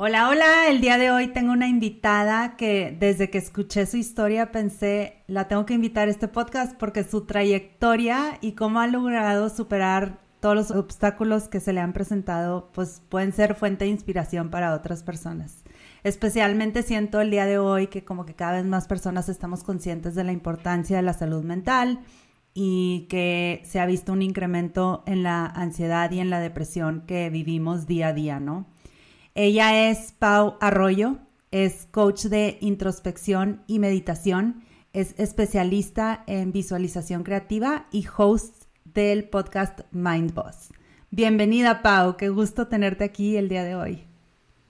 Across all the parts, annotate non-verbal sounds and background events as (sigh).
Hola, hola, el día de hoy tengo una invitada que desde que escuché su historia pensé, la tengo que invitar a este podcast porque su trayectoria y cómo ha logrado superar todos los obstáculos que se le han presentado, pues pueden ser fuente de inspiración para otras personas. Especialmente siento el día de hoy que como que cada vez más personas estamos conscientes de la importancia de la salud mental y que se ha visto un incremento en la ansiedad y en la depresión que vivimos día a día, ¿no? Ella es Pau Arroyo, es coach de introspección y meditación, es especialista en visualización creativa y host del podcast Mind Boss. Bienvenida Pau, qué gusto tenerte aquí el día de hoy.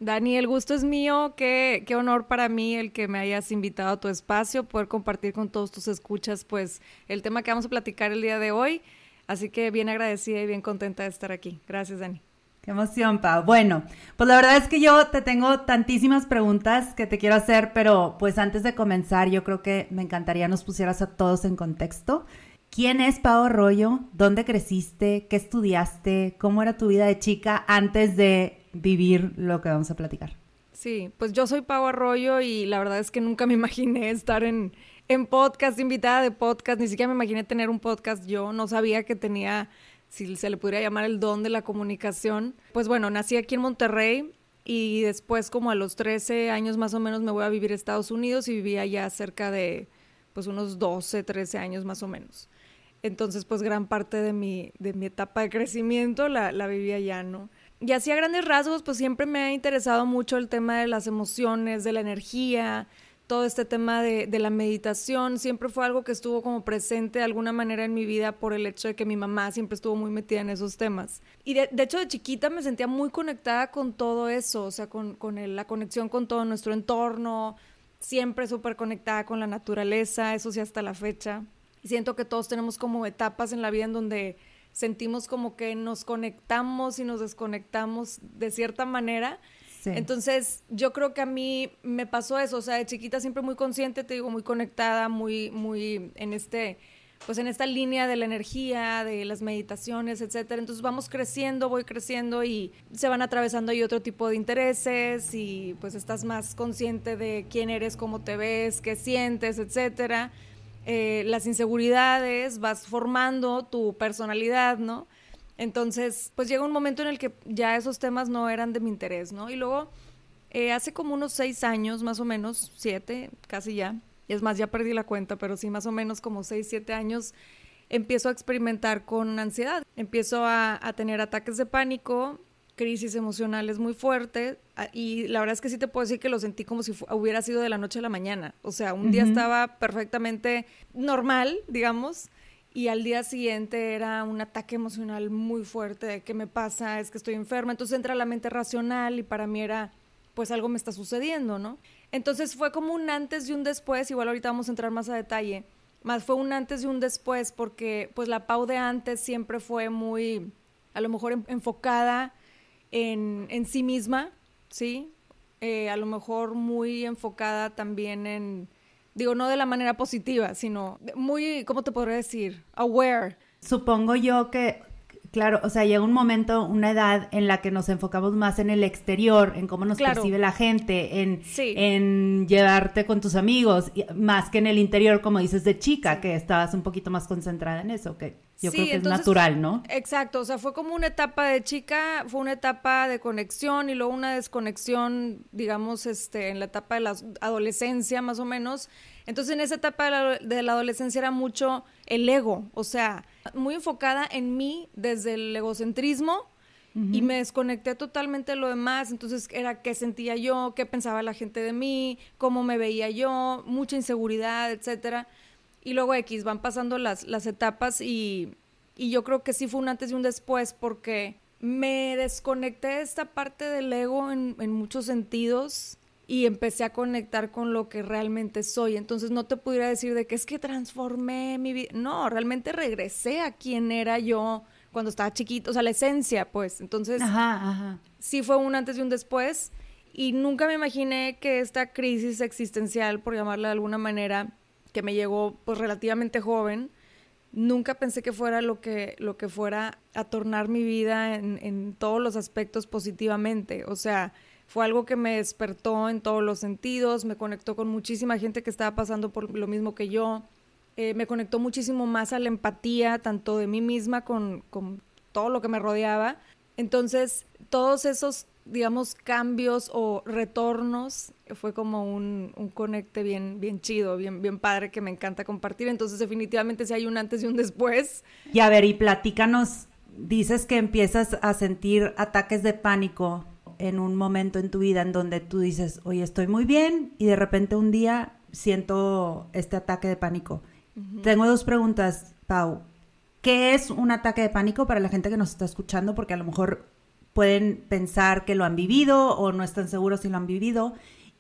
Dani, el gusto es mío, qué, qué honor para mí el que me hayas invitado a tu espacio, poder compartir con todos tus escuchas pues el tema que vamos a platicar el día de hoy. Así que bien agradecida y bien contenta de estar aquí. Gracias, Dani. Qué emoción, Pau. Bueno, pues la verdad es que yo te tengo tantísimas preguntas que te quiero hacer, pero pues antes de comenzar, yo creo que me encantaría nos pusieras a todos en contexto. ¿Quién es Pau Arroyo? ¿Dónde creciste? ¿Qué estudiaste? ¿Cómo era tu vida de chica antes de vivir lo que vamos a platicar? Sí, pues yo soy Pau Arroyo y la verdad es que nunca me imaginé estar en, en podcast, invitada de podcast, ni siquiera me imaginé tener un podcast yo, no sabía que tenía si se le pudiera llamar el don de la comunicación. Pues bueno, nací aquí en Monterrey y después como a los 13 años más o menos me voy a vivir a Estados Unidos y vivía allá cerca de pues unos 12, 13 años más o menos. Entonces pues gran parte de mi, de mi etapa de crecimiento la, la viví allá, ¿no? Y así a grandes rasgos pues siempre me ha interesado mucho el tema de las emociones, de la energía, todo este tema de, la meditación siempre fue algo que estuvo como presente de alguna manera en mi vida por el hecho de que mi mamá siempre estuvo muy metida en esos temas. Y de, hecho de chiquita me sentía muy conectada con todo eso, o sea, con, la conexión con todo nuestro entorno, siempre súper conectada con la naturaleza, eso sí hasta la fecha. Y siento que todos tenemos como etapas en la vida en donde sentimos como que nos conectamos y nos desconectamos de cierta manera entonces, yo creo que a mí me pasó eso, o sea, de chiquita siempre muy consciente, te digo, muy conectada, muy, muy en este, pues en esta línea de la energía, de las meditaciones, etcétera. Entonces vamos creciendo, voy creciendo y se van atravesando ahí otro tipo de intereses y pues estás más consciente de quién eres, cómo te ves, qué sientes, etcétera. Eh, las inseguridades, vas formando tu personalidad, ¿no? Entonces, pues llega un momento en el que ya esos temas no eran de mi interés, ¿no? Y luego, eh, hace como unos seis años, más o menos, siete, casi ya, y es más, ya perdí la cuenta, pero sí, más o menos como seis, siete años, empiezo a experimentar con ansiedad. Empiezo a, tener ataques de pánico, crisis emocionales muy fuertes, y la verdad es que sí te puedo decir que lo sentí como si hubiera sido de la noche a la mañana. O sea, un día estaba perfectamente normal, digamos, y al día siguiente era un ataque emocional muy fuerte de qué me pasa, es que estoy enferma, entonces entra la mente racional y para mí era pues algo me está sucediendo, ¿no? Entonces fue como un antes y un después, igual ahorita vamos a entrar más a detalle, más fue un antes y un después porque pues la Pau de antes siempre fue muy, a lo mejor enfocada en, en sí misma, ¿sí? Eh, a lo mejor muy enfocada también en Digo, no de la manera positiva, sino muy, ¿cómo te podría decir? Aware. Supongo yo que, claro, o sea, llega un momento, una edad en la que nos enfocamos más en el exterior, en cómo nos percibe la gente, en, en llevarte con tus amigos, más que en el interior, como dices, de chica, que estabas un poquito más concentrada en eso, que yo creo que es natural, ¿no? Exacto, o sea, fue como una etapa de chica, fue una etapa de conexión y luego una desconexión, digamos, este, en la etapa de la adolescencia más o menos. Entonces en esa etapa de la, adolescencia era mucho el ego, o sea, muy enfocada en mí desde el egocentrismo y me desconecté totalmente de lo demás. Entonces era qué sentía yo, qué pensaba la gente de mí, cómo me veía yo, mucha inseguridad, etcétera. Y luego X, van pasando las, las etapas y, yo creo que sí fue un antes y un después porque me desconecté de esta parte del ego en, muchos sentidos y empecé a conectar con lo que realmente soy. Entonces no te pudiera decir de que es que transformé mi vida. No, realmente regresé a quien era yo cuando estaba chiquito, o sea, la esencia, pues. Entonces, sí fue un antes y un después. Y nunca me imaginé que esta crisis existencial, por llamarla de alguna manera, que me llegó pues relativamente joven, nunca pensé que fuera lo que, lo que fuera a tornar mi vida en, en todos los aspectos positivamente. O sea, fue algo que me despertó en todos los sentidos, me conectó con muchísima gente que estaba pasando por lo mismo que yo, eh, me conectó muchísimo más a la empatía, tanto de mí misma con, con todo lo que me rodeaba. Entonces, todos esos, digamos, cambios o retornos fue como un, un, conecte bien, bien chido, bien, bien padre que me encanta compartir. Entonces, definitivamente si hay un antes y un después. Y a ver, y platícanos, dices que empiezas a sentir ataques de pánico en un momento en tu vida en donde tú dices, oye, estoy muy bien y de repente un día siento este ataque de pánico. Tengo dos preguntas, Pau. ¿Qué es un ataque de pánico para la gente que nos está escuchando? Porque a lo mejor pueden pensar que lo han vivido o no están seguros si lo han vivido.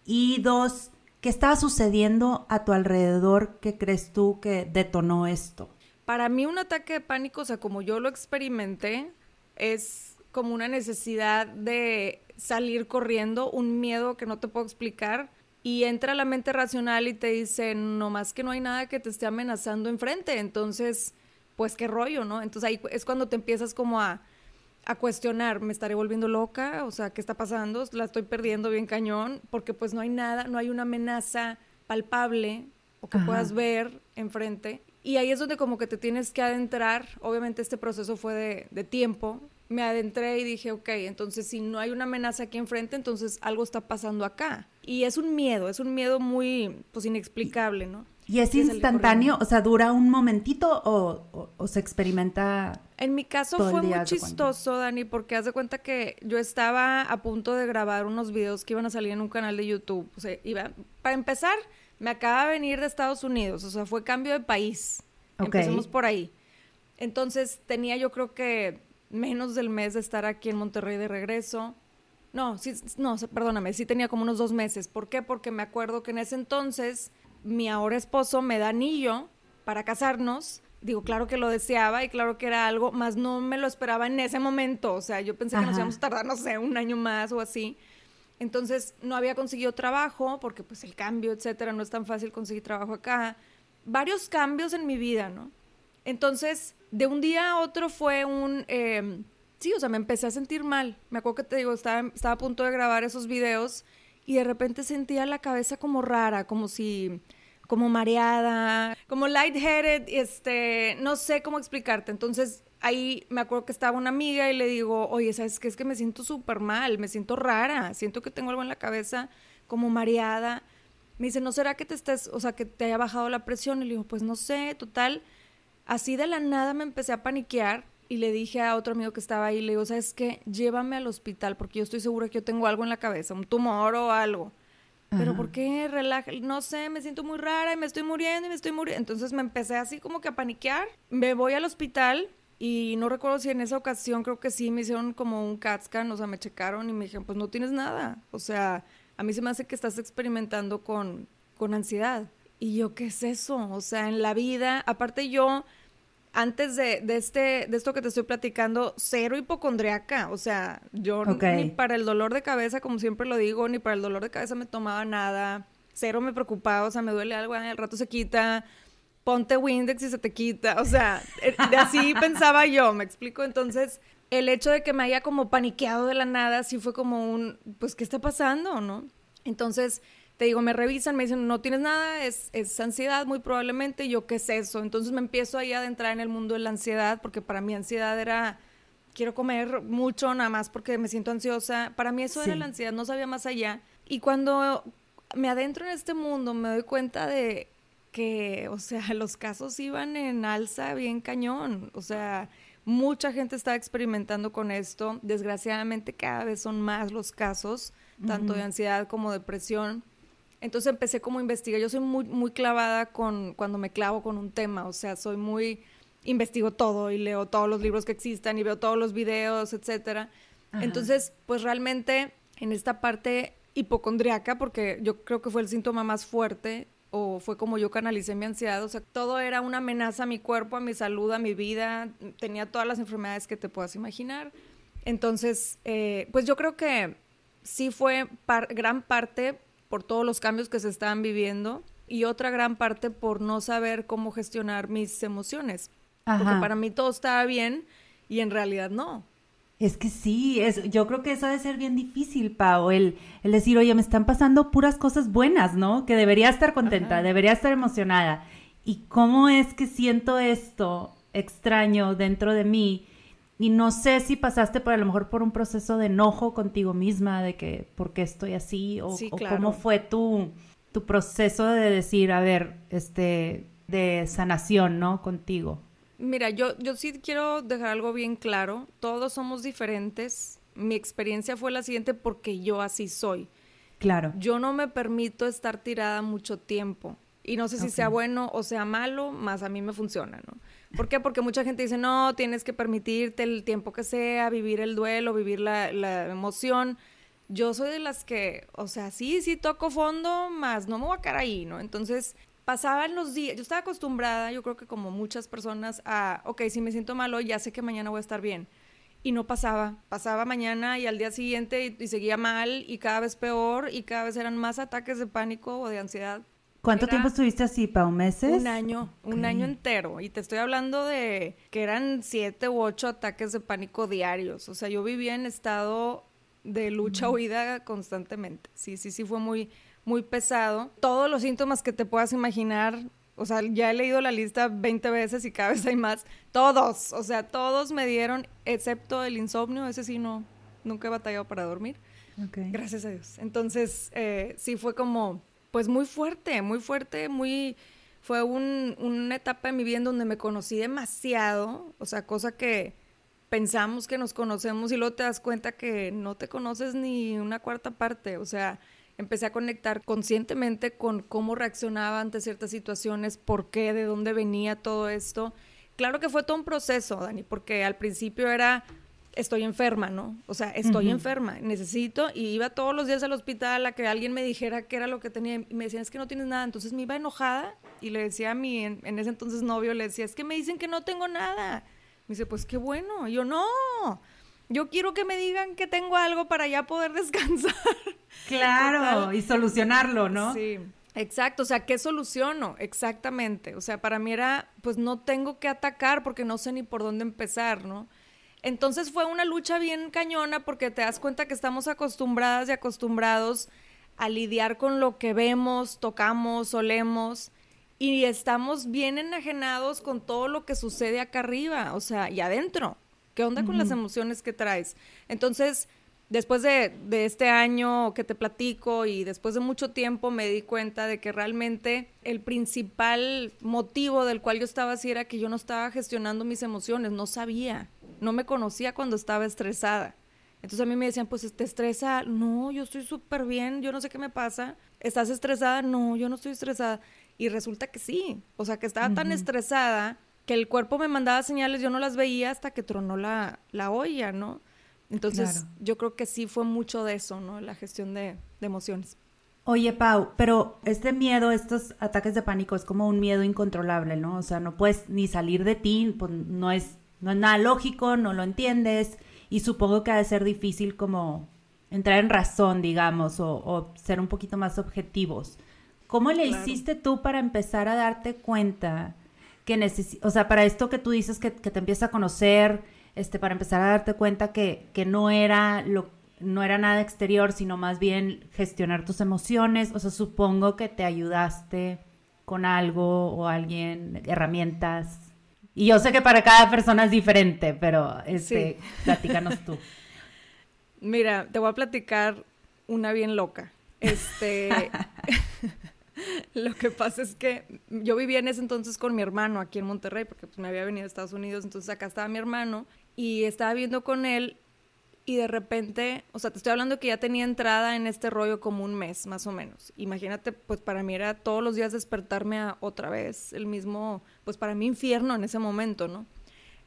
Y dos, ¿qué estaba sucediendo a tu alrededor que crees tú que detonó esto? Para mí un ataque de pánico, o sea, como yo lo experimenté, es como una necesidad de salir corriendo, un miedo que no te puedo explicar. Y entra la mente racional y te dice, no más que no hay nada que te esté amenazando enfrente. Entonces, pues qué rollo, ¿no? Entonces ahí es cuando te empiezas como a, a cuestionar, ¿me estaré volviendo loca? O sea, ¿qué está pasando? La estoy perdiendo bien cañón, porque pues no hay nada, no hay una amenaza palpable o que puedas ver enfrente. Y ahí es donde como que te tienes que adentrar. Obviamente este proceso fue de, de tiempo, me adentré y dije, ok, entonces si no hay una amenaza aquí enfrente, entonces algo está pasando acá. Y es un miedo, es un miedo muy, pues, inexplicable, ¿no? ¿Y es instantáneo? O sea, ¿dura un momentito o, se experimenta? En mi caso fue muy chistoso, Dani, porque haz de cuenta que yo estaba a punto de grabar unos videos que iban a salir en un canal de YouTube. O sea, iba, para empezar, me acaba de venir de Estados Unidos, o sea, fue cambio de país. Empecemos por ahí. Entonces tenía yo creo que menos del mes de estar aquí en Monterrey de regreso. No, sí, no, perdóname, sí tenía como unos dos meses. ¿Por qué? Porque me acuerdo que en ese entonces mi ahora esposo me da anillo para casarnos. Digo, claro que lo deseaba y claro que era algo, más no me lo esperaba en ese momento. O sea, yo pensé que nos íbamos a tardar, no sé, un año más o así. Entonces no había conseguido trabajo porque pues el cambio, etcétera, no es tan fácil conseguir trabajo acá. Varios cambios en mi vida, ¿no? Entonces de un día a otro fue un... Em, sí, o sea, me empecé a sentir mal. Me acuerdo que te digo, estaba, estaba a punto de grabar esos videos y de repente sentía la cabeza como rara, como si como mareada, como lightheaded, este, no sé cómo explicarte. Entonces, ahí me acuerdo que estaba una amiga y le digo, oye, ¿sabes qué? Es que me siento súper mal, me siento rara, siento que tengo algo en la cabeza como mareada. Me dice, ¿no será que te estés, o sea, que te haya bajado la presión? Y le digo, pues no sé, total. Así de la nada me empecé a paniquear y le dije a otro amigo que estaba ahí, le digo, ¿sabes qué? Llévame al hospital porque yo estoy segura que yo tengo algo en la cabeza, un tumor o algo. Pero ¿por qué relaja? No sé, me siento muy rara y me estoy muriendo y me estoy muriendo. Entonces me empecé así como que a paniquear. Me voy al hospital y no recuerdo si en esa ocasión creo que sí me hicieron como un CAT scan, o sea, me checaron y me dijeron, pues no tienes nada. O sea, a mí se me hace que estás experimentando con, con ansiedad. Y yo, ¿qué es eso? O sea, en la vida, aparte yo antes de, de, este, de esto que te estoy platicando, cero hipocondriaca. O sea, yo ni para el dolor de cabeza, como siempre lo digo, ni para el dolor de cabeza me tomaba nada. Cero me preocupaba, o sea, me duele algo, al rato se quita. Ponte Windex y se te quita. O sea, eh, de así (laughs) pensaba yo, me explico. Entonces, el hecho de que me haya como paniqueado de la nada, sí fue como un, pues, ¿qué está pasando, no? Entonces, te digo, me revisan, me dicen, no tienes nada, es, es ansiedad muy probablemente, y yo, ¿qué es eso? Entonces me empiezo ahí a adentrar en el mundo de la ansiedad, porque para mí ansiedad era, quiero comer mucho nada más porque me siento ansiosa. Para mí eso era la ansiedad, no sabía más allá. Y cuando me adentro en este mundo, me doy cuenta de que, o sea, (laughs) los casos iban en alza bien cañón. O sea, mucha gente está experimentando con esto. Desgraciadamente cada vez son más los casos, tanto de ansiedad como depresión. Entonces empecé como a investigar. Yo soy muy, muy clavada con cuando me clavo con un tema. O sea, soy muy investigo todo y leo todos los libros que existan y veo todos los videos, etcétera. Entonces, pues realmente en esta parte hipocondriaca porque yo creo que fue el síntoma más fuerte o fue como yo canalicé mi ansiedad, o sea, todo era una amenaza a mi cuerpo, a mi salud, a mi vida, tenía todas las enfermedades que te puedas imaginar. Entonces, eh, pues yo creo que sí fue gran parte por todos los cambios que se estaban viviendo y otra gran parte por no saber cómo gestionar mis emociones. Porque para mí todo estaba bien y en realidad no. Es que sí, es, yo creo que eso debe ser bien difícil, Pau, el, el decir, oye, me están pasando puras cosas buenas, ¿no? Que debería estar contenta, debería estar emocionada. ¿Y cómo es que siento esto extraño dentro de mí? Y no sé si pasaste por a lo mejor por un proceso de enojo contigo misma, de que, ¿por qué estoy así? O, o cómo fue tu, tu proceso de decir, a ver, este, de sanación, ¿no? Contigo. Mira, yo, yo sí quiero dejar algo bien claro. Todos somos diferentes. Mi experiencia fue la siguiente porque yo así soy. Claro. Yo no me permito estar tirada mucho tiempo. Y no sé si sea bueno o sea malo, más a mí me funciona, ¿no? ¿Por qué? Porque mucha gente dice, no, tienes que permitirte el tiempo que sea, vivir el duelo, vivir la, emoción. Yo soy de las que, o sea, sí, sí toco fondo, más no me voy a quedar ahí, ¿no? Entonces, pasaban los días, yo estaba acostumbrada, yo creo que como muchas personas, a, ok, si me siento malo, ya sé que mañana voy a estar bien. Y no pasaba, pasaba mañana y al día siguiente y, seguía mal y cada vez peor y cada vez eran más ataques de pánico o de ansiedad. ¿Cuánto tiempo estuviste así, Pau? ¿Meses? Un año, un año entero. Y te estoy hablando de que eran siete u ocho ataques de pánico diarios. O sea, yo vivía en estado de lucha-huida constantemente. Sí, sí, sí, fue muy, muy pesado. Todos los síntomas que te puedas imaginar, o sea, ya he leído la lista 20 veces y cada vez hay más. Todos, o sea, todos me dieron, excepto el insomnio, ese sí no, nunca he batallado para dormir. Gracias a Dios. Entonces, eh, sí fue como, pues muy fuerte, muy fuerte, muy... Fue una etapa en mi vida en donde me conocí demasiado, o sea, cosa que pensamos que nos conocemos y luego te das cuenta que no te conoces ni una cuarta parte, o sea, empecé a conectar conscientemente con cómo reaccionaba ante ciertas situaciones, por qué, de dónde venía todo esto. Claro que fue todo un proceso, Dani, porque al principio era estoy enferma, ¿no? O sea, estoy enferma, necesito, y iba todos los días al hospital a que alguien me dijera qué era lo que tenía, y me decían, es que no tienes nada, entonces me iba enojada, y le decía a mi, en, en ese entonces novio, le decía, es que me dicen que no tengo nada. Me dice, pues qué bueno, y yo no, yo quiero que me digan que tengo algo para ya poder (laughs) descansar. Claro, y solucionarlo, ¿no? Sí. Exacto, o sea, ¿qué soluciono? Exactamente. O sea, para mí era, pues no tengo que atacar porque no sé ni por dónde empezar, ¿no? Entonces fue una lucha bien cañona porque te das cuenta que estamos acostumbradas y acostumbrados a lidiar con lo que vemos, tocamos, olemos y estamos bien enajenados con todo lo que sucede acá arriba, o sea, y adentro. ¿Qué onda con las emociones que traes? Entonces, después de, este año que te platico y después de mucho tiempo me di cuenta de que realmente el principal motivo del cual yo estaba así era que yo no estaba gestionando mis emociones, no sabía, no me conocía cuando estaba estresada. Entonces a mí me decían, pues te estresa, no, yo estoy súper bien, yo no sé qué me pasa, ¿estás estresada? No, yo no estoy estresada. Y resulta que sí, o sea que estaba tan estresada que el cuerpo me mandaba señales, yo no las veía hasta que tronó la, la olla, ¿no? Entonces, yo creo que sí fue mucho de eso, ¿no? La gestión de, emociones. Oye, Pau, pero este miedo, estos ataques de pánico es como un miedo incontrolable, ¿no? O sea, no puedes ni salir de ti, pues no es, no es nada lógico, no lo entiendes y supongo que ha de ser difícil como entrar en razón, digamos, o, ser un poquito más objetivos. ¿Cómo le hiciste tú para empezar a darte cuenta que o sea, para esto que tú dices que, te empieza a conocer, este, para empezar a darte cuenta que, que no era lo no era nada exterior, sino más bien gestionar tus emociones. O sea, supongo que te ayudaste con algo o alguien, herramientas. Y yo sé que para cada persona es diferente, pero este, platícanos tú. (laughs) Mira, te voy a platicar una bien loca. Este, (laughs) (laughs) Lo que pasa es que yo vivía en ese entonces con mi hermano aquí en Monterrey, porque pues, me había venido a Estados Unidos, entonces acá estaba mi hermano y estaba viendo con él y de repente, o sea, te estoy hablando que ya tenía entrada en este rollo como un mes, más o menos. Imagínate, pues para mí era todos los días despertarme a otra vez, el mismo, pues para mí infierno en ese momento, ¿no?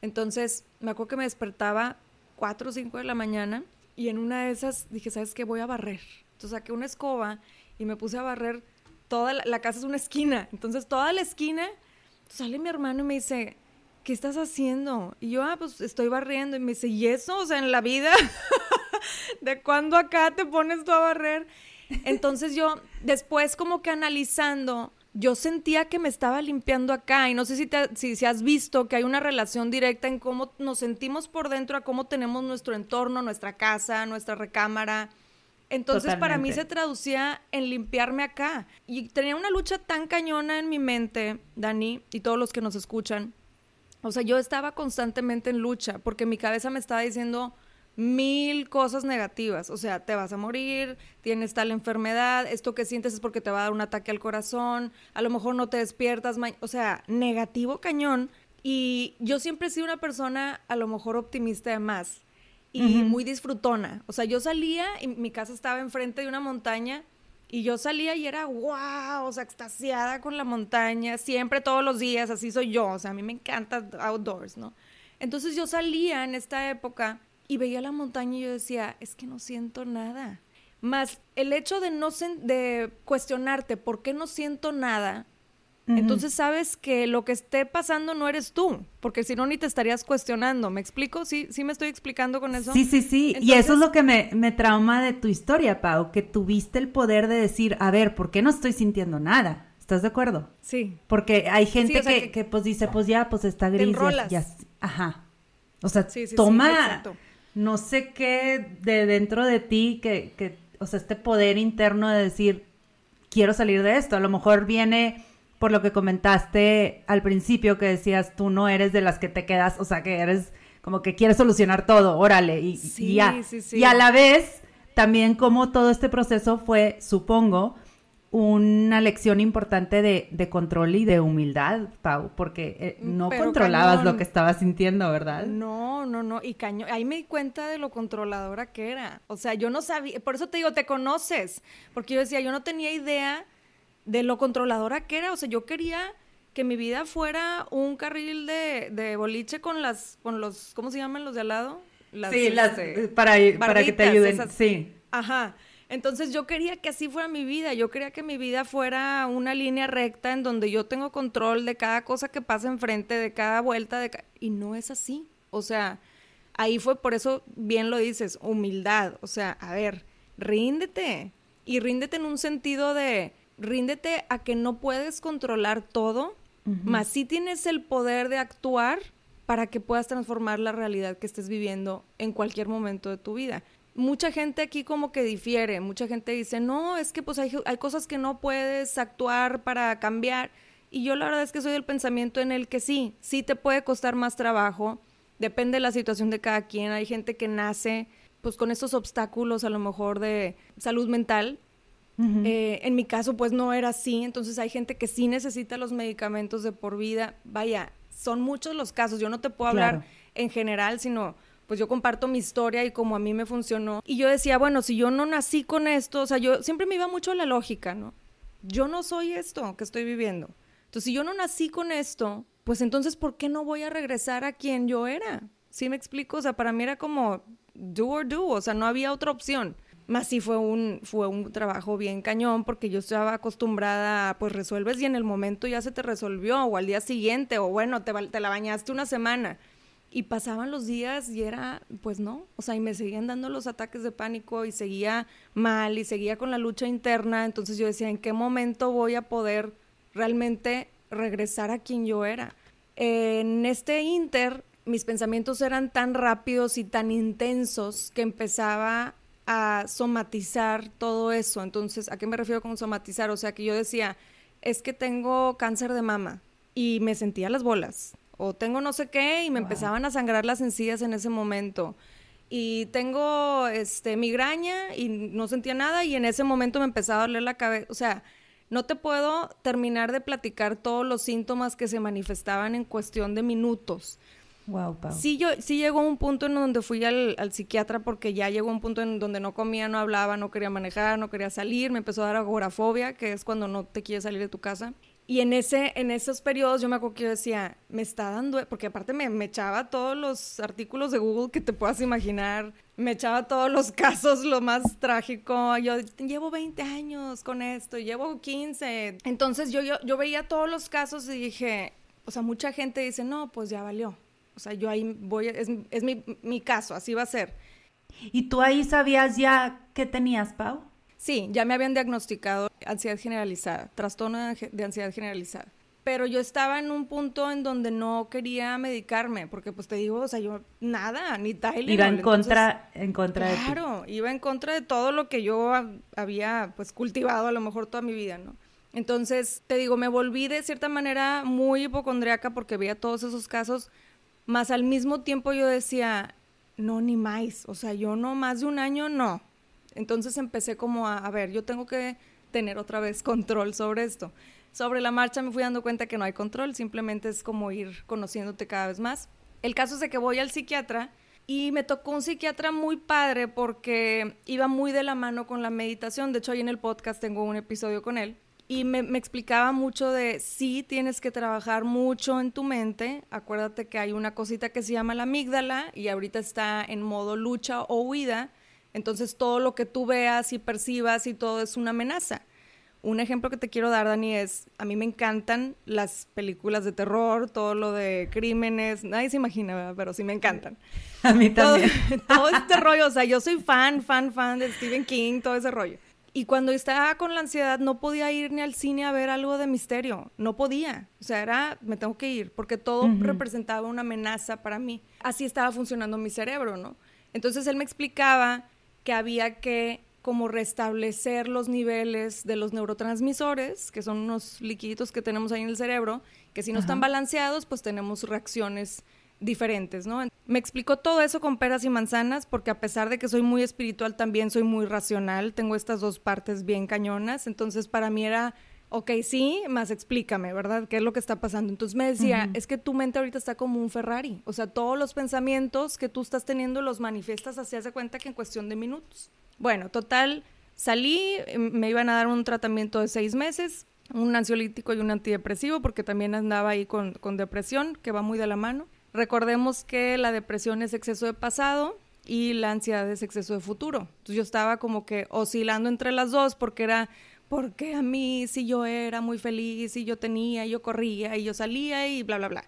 Entonces, me acuerdo que me despertaba 4 o 5 de la mañana y en una de esas dije, ¿sabes qué? Voy a barrer Entonces saqué una escoba y me puse a barrer toda la, casa es una esquina. Entonces toda la esquina, sale mi hermano y me dice, ¿qué estás haciendo? Y yo, ah, pues estoy barriendo. Y me dice, ¿y eso? O sea, en la vida, (laughs) ¿de cuándo acá te pones tú a barrer? Entonces yo, después como que analizando, yo sentía que me estaba limpiando acá y no sé si, te, si, has visto que hay una relación directa en cómo nos sentimos por dentro, a cómo tenemos nuestro entorno, nuestra casa, nuestra recámara. Entonces para mí se traducía en limpiarme acá. Y tenía una lucha tan cañona en mi mente, Dani, y todos los que nos escuchan. O sea, yo estaba constantemente en lucha porque mi cabeza me estaba diciendo, mil cosas negativas. O sea, te vas a morir, tienes tal enfermedad, esto que sientes es porque te va a dar un ataque al corazón, a lo mejor no te despiertas, o sea, negativo cañón. Y yo siempre he sido una persona a lo mejor optimista de más y muy disfrutona. O sea, yo salía y mi casa estaba enfrente de una montaña y yo salía y era wow, o sea, extasiada con la montaña, siempre todos los días, así soy yo. O sea, a mí me encanta outdoors, ¿no? Entonces yo salía en esta época y veía la montaña y yo decía, es que no siento nada. Más el hecho de no de cuestionarte por qué no siento nada, entonces sabes que lo que esté pasando no eres tú, porque si no ni te estarías cuestionando. ¿Me explico? ¿Sí, sí me estoy explicando con eso? Sí, sí, sí. Y eso es lo que me, me trauma de tu historia, Pau, que tuviste el poder de decir, a ver, ¿por qué no estoy sintiendo nada? ¿Estás de acuerdo? Sí. Porque hay gente que, que, pues dice, pues ya, pues está gris. Ya, ajá. O sea, toma no sé qué de dentro de ti que, que, o sea, este poder interno de decir, quiero salir de esto. A lo mejor viene por lo que comentaste al principio que decías, tú no eres de las que te quedas, o sea, que eres como que quieres solucionar todo, órale, y, y, y a la vez también como todo este proceso fue, supongo, una lección importante de, control y de humildad, Pau, porque eh, mm, no controlabas lo que estabas sintiendo, ¿verdad? No, no, no, y caño, ahí me di cuenta de lo controladora que era. O sea, yo no sabía, por eso te digo, te conoces, porque yo decía, yo no tenía idea de lo controladora que era, o sea, yo quería que mi vida fuera un carril de, boliche con las, con los, ¿cómo se llaman los de al lado? sí, las, este, para, para que te ayuden, sí. Ajá. Entonces yo quería que así fuera mi vida, yo quería que mi vida fuera una línea recta en donde yo tengo control de cada cosa que pasa enfrente, de cada vuelta, de y no es así. O sea, ahí fue por eso bien lo dices, humildad, o sea, a ver, ríndete y ríndete en un sentido de ríndete a que no puedes controlar todo, más sí tienes el poder de actuar para que puedas transformar la realidad que estés viviendo en cualquier momento de tu vida mucha gente aquí como que difiere, mucha gente dice, no, es que pues hay, hay, cosas que no puedes actuar para cambiar. Y yo la verdad es que soy del pensamiento en el que sí, sí te puede costar más trabajo, depende de la situación de cada quien. Hay gente que nace pues con estos obstáculos a lo mejor de salud mental. Eh, en mi caso pues no era así, entonces hay gente que sí necesita los medicamentos de por vida. Vaya, son muchos los casos, yo no te puedo hablar en general, sino pues yo comparto mi historia y como a mí me funcionó. Y yo decía, bueno, si yo no nací con esto, o sea, yo siempre me iba mucho a la lógica, ¿no? Yo no soy esto que estoy viviendo. Entonces, si yo no nací con esto, pues entonces, ¿por qué no voy a regresar a quien yo era? ¿Sí me explico? O sea, para mí era como do or do, o sea, no había otra opción. Más sí fue un, fue un trabajo bien cañón porque yo estaba acostumbrada, pues resuelves y en el momento ya se te resolvió, o al día siguiente, o bueno, te, te la bañaste una semana. Y pasaban los días y era, pues no, o sea, y me seguían dando los ataques de pánico y seguía mal y seguía con la lucha interna. Entonces yo decía, ¿en qué momento voy a poder realmente regresar a quien yo era? En este inter, mis pensamientos eran tan rápidos y tan intensos que empezaba a somatizar todo eso. Entonces, ¿a qué me refiero con somatizar? O sea, que yo decía, es que tengo cáncer de mama y me sentía las bolas o tengo no sé qué y me empezaban a sangrar las encías en ese momento. Y tengo este migraña y no sentía nada y en ese momento me empezaba a doler la cabeza, o sea, no te puedo terminar de platicar todos los síntomas que se manifestaban en cuestión de minutos. Wow, Sí, yo, sí llegó un punto en donde fui al, al, psiquiatra porque ya llegó un punto en donde no comía, no hablaba, no quería manejar, no quería salir, me empezó a dar agorafobia, que es cuando no te quieres salir de tu casa. Y en, ese, en esos periodos yo me acuerdo que yo decía, me está dando, porque aparte me, me echaba todos los artículos de Google que te puedas imaginar, me echaba todos los (laughs) casos, lo más trágico, yo llevo 20 años con esto, llevo 15. Entonces yo, yo, yo veía todos los casos y dije, o sea, mucha gente dice, no, pues ya valió. O sea, yo ahí voy, es, es mi, mi caso, así va a ser. ¿Y tú ahí sabías ya qué tenías, Pau? Sí, ya me habían diagnosticado ansiedad generalizada, trastorno de ansiedad generalizada. Pero yo estaba en un punto en donde no quería medicarme, porque pues te digo, o sea, yo nada, ni Tylenol. Iba en contra, en contra de Claro, iba en contra de todo lo que yo había pues cultivado a lo mejor toda mi vida, ¿no? Entonces, te digo, me volví de cierta manera muy hipocondriaca porque veía todos esos casos, más al mismo tiempo yo decía, no, ni más, o sea, yo no más de un año, no, entonces empecé como a, a ver, yo tengo que tener otra vez (laughs) control sobre esto. Sobre la marcha me fui dando cuenta que no hay control, simplemente es como ir conociéndote cada vez más. El caso es de que voy al psiquiatra y me tocó un psiquiatra muy padre porque iba muy de la mano con la meditación. De hecho, ahí en el podcast tengo un episodio con él. Y me, me, explicaba mucho de sí tienes que trabajar mucho en tu mente. Acuérdate que hay una cosita que se llama la amígdala y ahorita está en modo lucha o huida. Entonces todo lo que tú veas y percibas y todo es una amenaza. Un ejemplo que te quiero dar, Dani, es, a mí me encantan las películas de terror, todo lo de crímenes, nadie se imagina, pero sí me encantan. (laughs) A mí también. (laughs) Todo, este rollo, o sea, yo soy fan, fan, fan de Stephen King, todo ese rollo. Y cuando estaba con la ansiedad no podía ir ni al cine a ver algo de misterio, no podía. O sea, era, me tengo que ir, porque todo representaba una amenaza para mí. Así estaba funcionando mi cerebro, ¿no? Entonces él me explicaba que había que como restablecer los niveles de los neurotransmisores, que son unos líquidos que tenemos ahí en el cerebro, que si no están balanceados, pues tenemos reacciones diferentes, ¿no? Me explicó todo eso con peras y manzanas, porque a pesar de que soy muy espiritual, también soy muy racional, tengo estas dos partes bien cañonas, entonces para mí era, ok, sí, más explícame, ¿verdad? ¿Qué es lo que está pasando? Entonces me decía, es que tu mente ahorita está como un Ferrari, o sea, todos los pensamientos que tú estás teniendo los manifiestas así, hace cuenta que en cuestión de minutos. Bueno, total, salí, em, me iban a dar un tratamiento de seis meses, un ansiolítico y un antidepresivo, porque también andaba ahí con, con depresión, que va muy de la mano. Recordemos que la depresión es exceso de pasado y la ansiedad es exceso de futuro. Entonces yo estaba como que oscilando entre las dos porque era, porque a mí si yo era muy feliz y yo tenía yo corría y yo salía y bla, bla, bla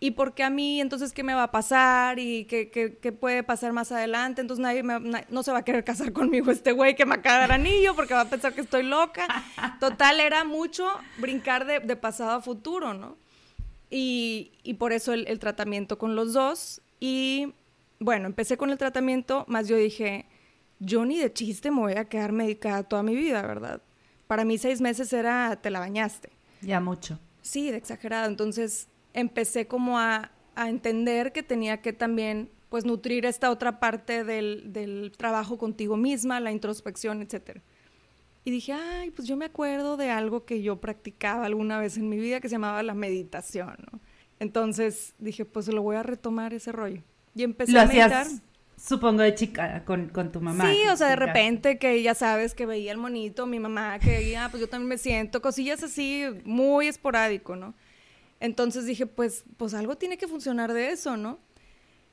y porque a mí, entonces, ¿qué me va a pasar? ¿Y qué, qué, puede pasar más adelante? Entonces, nadie no se va a querer casar conmigo este güey que me acaba de anillo porque va a pensar que estoy loca. Total, era mucho brincar de, de pasado a futuro, ¿no? Y, y por eso el, el, tratamiento con los dos. Y bueno, empecé con el tratamiento, más yo dije, yo ni de chiste me voy a quedar medicada toda mi vida, ¿verdad? Para mí seis meses era, te la bañaste. Ya mucho. Sí, de exagerado. Entonces empecé como a, entender que tenía que también pues nutrir esta otra parte del, trabajo contigo misma, la introspección, etc. Y dije, ay, pues yo me acuerdo de algo que yo practicaba alguna vez en mi vida que se llamaba la meditación, Entonces dije, pues lo voy a retomar ese rollo. Y empecé a meditar. Supongo de chica, con, tu mamá. Sí, o sea, de repente que ya sabes que veía el monito, mi mamá, que veía, pues yo también me siento, cosillas así, muy esporádico, ¿no? Entonces dije, pues, pues algo tiene que funcionar de eso, ¿no?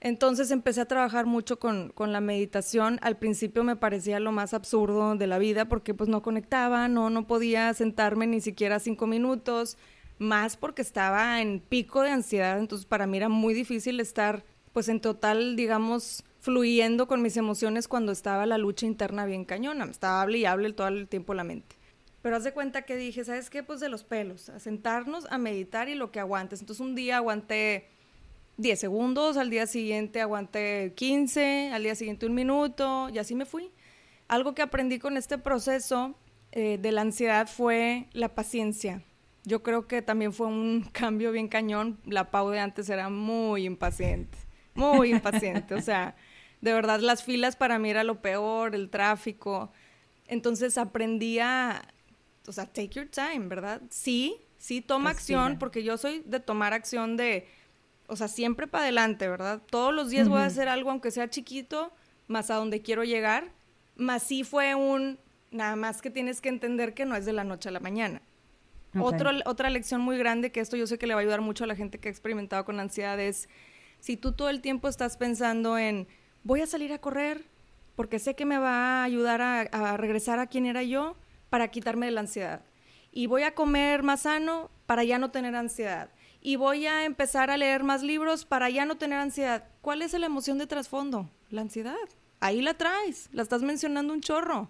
Entonces empecé a trabajar mucho con, con, la meditación. Al principio me parecía lo más absurdo de la vida porque pues no conectaba, no, no podía sentarme ni siquiera cinco minutos, más porque estaba en pico de ansiedad. Entonces para mí era muy difícil estar pues en total, digamos, fluyendo con mis emociones cuando estaba la lucha interna bien cañona. Me estaba hable y hable todo el tiempo la mente. Pero haz de cuenta que dije, ¿sabes qué? Pues de los pelos, a sentarnos, a meditar y lo que aguantes. Entonces un día aguanté 10 segundos, al día siguiente aguanté 15, al día siguiente un minuto y así me fui. Algo que aprendí con este proceso eh, de la ansiedad fue la paciencia. Yo creo que también fue un (laughs) cambio bien cañón. La Pau de antes era muy impaciente, muy impaciente. O sea, de verdad las filas para mí era lo peor, el tráfico. Entonces aprendí a, o sea, take your time, ¿verdad? Sí, sí toma acción, porque yo soy de tomar acción de, o sea, siempre para adelante, ¿verdad? Todos los días voy a hacer algo, aunque sea chiquito, más a donde quiero llegar, más sí fue un, nada más que tienes que entender que no es de la noche a la mañana. otra lección muy grande, que esto yo sé que le va a ayudar mucho a la gente que ha experimentado con ansiedad, es si tú todo el tiempo estás pensando en, voy a salir a correr porque sé que me va a ayudar a, regresar a quien era yo para quitarme de la ansiedad. Y voy a comer más sano para ya no tener ansiedad. Y voy a empezar a leer más libros para ya no tener ansiedad. ¿Cuál es la emoción de trasfondo? La ansiedad. Ahí la traes, la estás mencionando un chorro.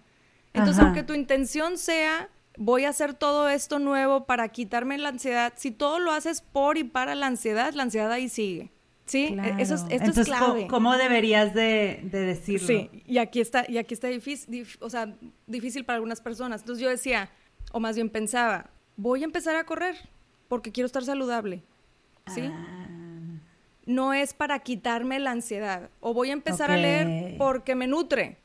Entonces, aunque tu intención sea voy a hacer todo esto nuevo para quitarme la ansiedad. Si todo lo haces por y para la ansiedad, la ansiedad ahí sigue. Sí, e-, eso es, esto es clave. ¿Cómo deberías de, decirlo? Sí, y aquí está, y aquí está difícil, o sea, difícil para algunas personas. Entonces yo decía, o más bien pensaba, voy a empezar a correr porque quiero estar saludable. ¿Sí? Ah. No es para quitarme la ansiedad. O voy a empezar a leer porque me nutre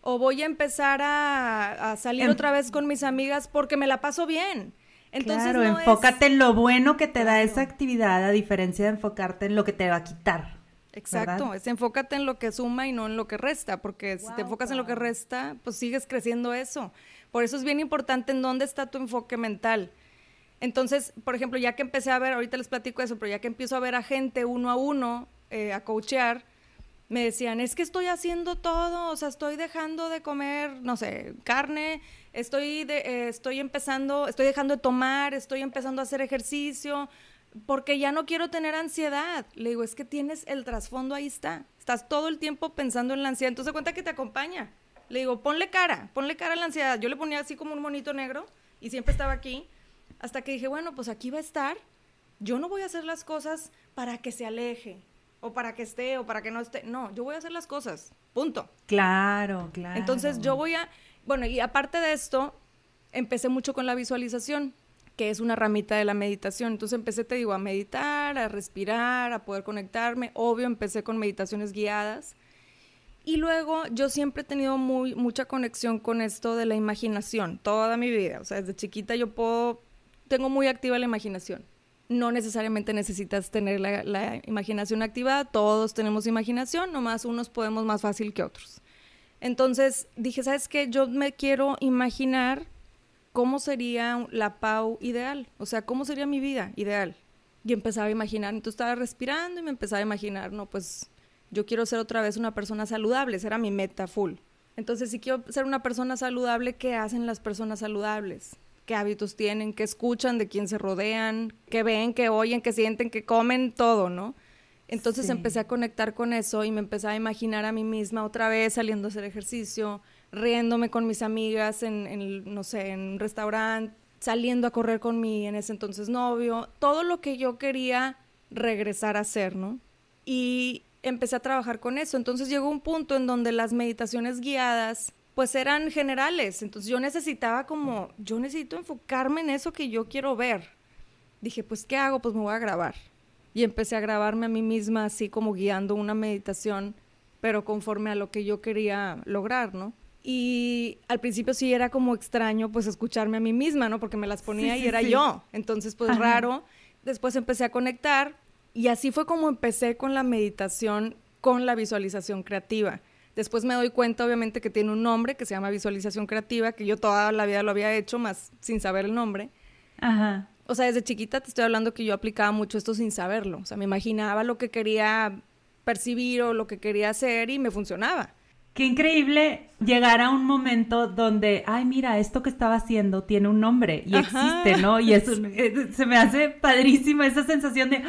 o voy a empezar a, salir em otra vez con mis amigas porque me la paso bien. Entonces, claro, enfócate en lo bueno que te da esa actividad a diferencia de enfocarte en lo que te va a quitar. Exacto, es enfócate en lo que suma y no en lo que resta, porque si te enfocas en lo que resta, pues sigues creciendo eso. Por eso es bien importante en dónde está tu enfoque mental. Entonces, por ejemplo, ya que empecé a ver, ahorita les platico eso, pero ya que empiezo a ver a gente uno a uno, eh, a coachear, me decían, es que estoy haciendo todo, o sea, estoy dejando de comer, no sé, carne, estoy, de, eh, estoy empezando, estoy dejando de tomar, estoy empezando a hacer ejercicio, porque ya no quiero tener ansiedad. Le digo, es que tienes el trasfondo, ahí está. Estás todo el tiempo pensando en la ansiedad, entonces cuenta que te acompaña. Le digo, ponle cara, ponle cara a la ansiedad. Yo le ponía así como un monito negro y siempre estaba aquí, hasta que dije, bueno, pues aquí va a estar. Yo no voy a hacer las cosas para que se aleje o para que esté o para que no esté. No, yo voy a hacer las cosas. Punto. Claro, claro. Entonces yo voy a, bueno, y aparte de esto, empecé mucho con la visualización, que es una ramita de la meditación. Entonces empecé, te digo, a meditar, a respirar, a poder conectarme. Obvio, empecé con meditaciones guiadas. Y luego yo siempre he tenido muy, mucha conexión con esto de la imaginación, toda mi vida. O sea, desde chiquita yo puedo, tengo muy activa la imaginación no necesariamente necesitas tener la, imaginación activada, todos tenemos imaginación, nomás unos podemos más fácil que otros. Entonces dije, ¿sabes qué? Yo me quiero imaginar cómo sería la Pau ideal, o sea, cómo sería mi vida ideal. Y empezaba a imaginar, entonces estaba respirando y me empezaba a imaginar, no, pues yo quiero ser otra vez una persona saludable, esa era mi meta full. Entonces, si quiero ser una persona saludable, ¿qué hacen las personas saludables? Qué hábitos tienen, qué escuchan, de quién se rodean, qué ven, qué oyen, qué sienten, qué comen, todo, ¿no? Entonces empecé a conectar con eso y me empecé a imaginar a mí misma otra vez saliendo a hacer ejercicio, riéndome con mis amigas en, no sé, en un restaurante, saliendo a correr con mi en ese entonces novio, todo lo que yo quería regresar a hacer, ¿no? Y empecé a trabajar con eso. Entonces llegó un punto en donde las meditaciones guiadas pues eran generales. Entonces yo necesitaba como, yo necesito enfocarme en eso que yo quiero ver. Dije, pues, ¿qué hago? Pues me voy a grabar. Y empecé a grabarme a mí misma así como guiando una meditación, pero conforme a lo que yo quería lograr, ¿no? Y al principio sí era como extraño pues escucharme a mí misma, ¿no? Porque me las ponía y era yo. Entonces pues raro. Después empecé a conectar y así fue como empecé con la meditación, con la visualización creativa. Después me doy cuenta, obviamente, que tiene un nombre que se llama visualización creativa, que yo toda la vida lo había hecho, más sin saber el nombre. Ajá. O sea, desde chiquita te estoy hablando que yo aplicaba mucho esto sin saberlo. O sea, me imaginaba lo que quería percibir o lo que quería hacer y me funcionaba. Qué increíble llegar a un momento donde, ay, mira, esto que estaba haciendo tiene un nombre y existe, ¿no? Y (laughs) eso se me hace padrísima esa sensación de,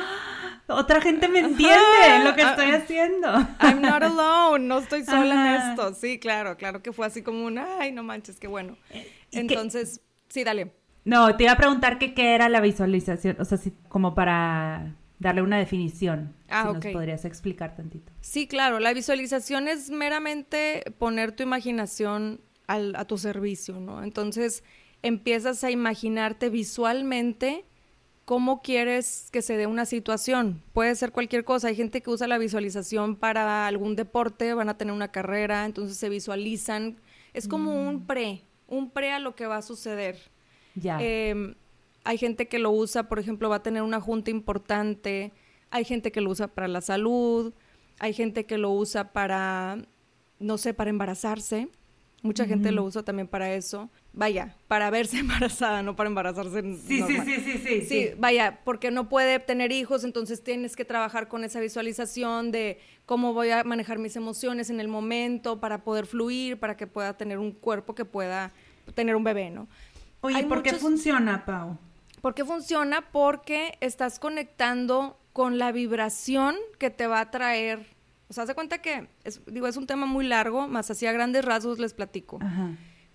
otra gente me entiende lo que ah, estoy haciendo. I'm not alone, no estoy sola en esto. Sí, claro, claro que fue así como un, ay, no manches, qué bueno. Eh, Entonces, sí, dale. No, te iba a preguntar que qué era la visualización, o sea, si, como para darle una definición. Ah, si nos podrías explicar tantito. Sí, claro, la visualización es meramente poner tu imaginación al, a tu servicio, ¿no? Entonces, empiezas a imaginarte visualmente cómo quieres que se dé una situación. Puede ser cualquier cosa. Hay gente que usa la visualización para algún deporte, van a tener una carrera, entonces se visualizan. Es como un mm. pre, un pre a lo que va a suceder. Ya. Em, hay gente que lo usa, por ejemplo, va a tener una junta importante. Hay gente que lo usa para la salud. Hay gente que lo usa para, no sé, para embarazarse. Mucha gente lo usa también para eso. Vaya, para verse (laughs) embarazada, no para embarazarse. Sí, sí, sí, sí, sí, sí. vaya, porque no puede tener hijos, entonces tienes que trabajar con esa visualización de cómo voy a manejar mis emociones en el momento para poder fluir, para que pueda tener un cuerpo que pueda tener un bebé, ¿no? Oye, ¿por qué funciona, Pau? ¿Por qué funciona? Porque estás conectando con la vibración que te va a traer. O sea, haz de cuenta que, digo, es un tema muy largo, más así a grandes rasgos les platico.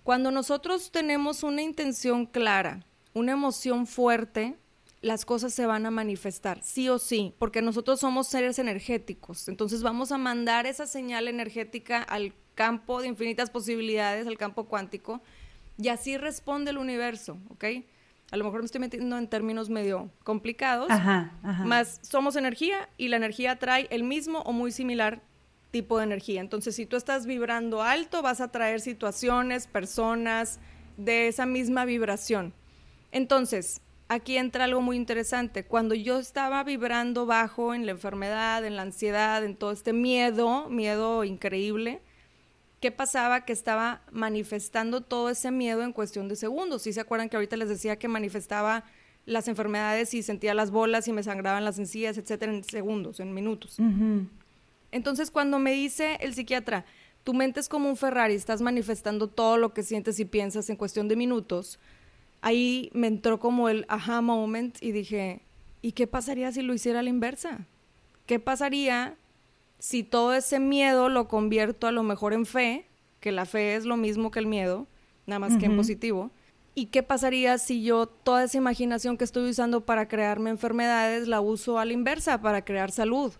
Cuando nosotros tenemos una intención clara, una emoción fuerte, las cosas se van a manifestar, sí o sí, porque nosotros somos seres energéticos. Entonces vamos a mandar esa señal energética al campo de infinitas posibilidades, al campo cuántico, y así responde el universo, ¿ok? A lo mejor me estoy metiendo en términos medio complicados, ajá, ajá. más somos energía y la energía trae el mismo o muy similar tipo de energía. Entonces, si tú estás vibrando alto, vas a traer situaciones, personas de esa misma vibración. Entonces, aquí entra algo muy interesante. Cuando yo estaba vibrando bajo en la enfermedad, en la ansiedad, en todo este miedo, miedo increíble, ¿qué pasaba? Que estaba manifestando todo ese miedo en cuestión de segundos. Si se acuerdan que ahorita les decía que manifestaba las enfermedades y sentía las bolas y me sangraban las encías, etcétera, en segundos, en minutos. Entonces, cuando me dice el psiquiatra, tu mente es como un Ferrari, estás manifestando todo lo que sientes y piensas en cuestión de minutos, ahí me entró como el aha moment y dije, ¿y qué pasaría si lo hiciera a la inversa? ¿Qué pasaría si todo ese miedo lo convierto a lo mejor en fe, que la fe es lo mismo que el miedo, nada más que en positivo, ¿y qué pasaría si yo toda esa imaginación que estoy usando para crearme enfermedades la uso a la inversa, para crear salud?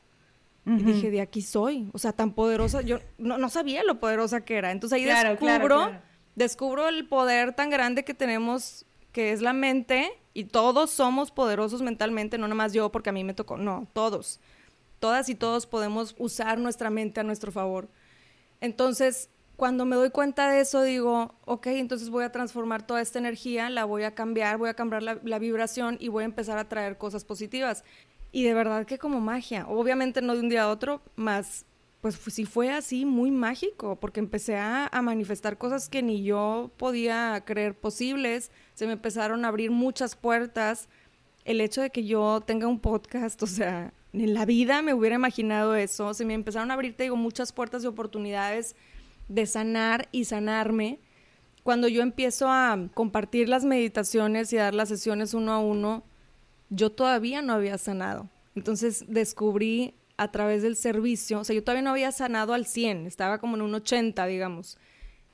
Y dije, de aquí soy, o sea, tan poderosa, yo no, sabía lo poderosa que era. Entonces ahí descubro, descubro el poder tan grande que tenemos, que es la mente, y todos somos poderosos mentalmente, no nada más yo porque a mí me tocó, no, todos todas y todos podemos usar nuestra mente a nuestro favor. Entonces, cuando me doy cuenta de eso, digo, ok, entonces voy a transformar toda esta energía, la voy a cambiar, voy a cambiar la, vibración y voy a empezar a traer cosas positivas. Y de verdad que como magia, obviamente no de un día a otro, más pues sí fue así muy mágico, porque empecé a, manifestar cosas que ni yo podía creer posibles, se me empezaron a abrir muchas puertas, el hecho de que yo tenga un podcast, (laughs) o sea, en la vida me hubiera imaginado eso. Se me empezaron a abrir, te digo, muchas puertas de oportunidades de sanar y sanarme. Cuando yo empiezo a compartir las meditaciones y dar las sesiones uno a uno, yo todavía no había sanado. Entonces descubrí a través del servicio, o sea, yo todavía no había sanado al 100, estaba como en un 80, digamos.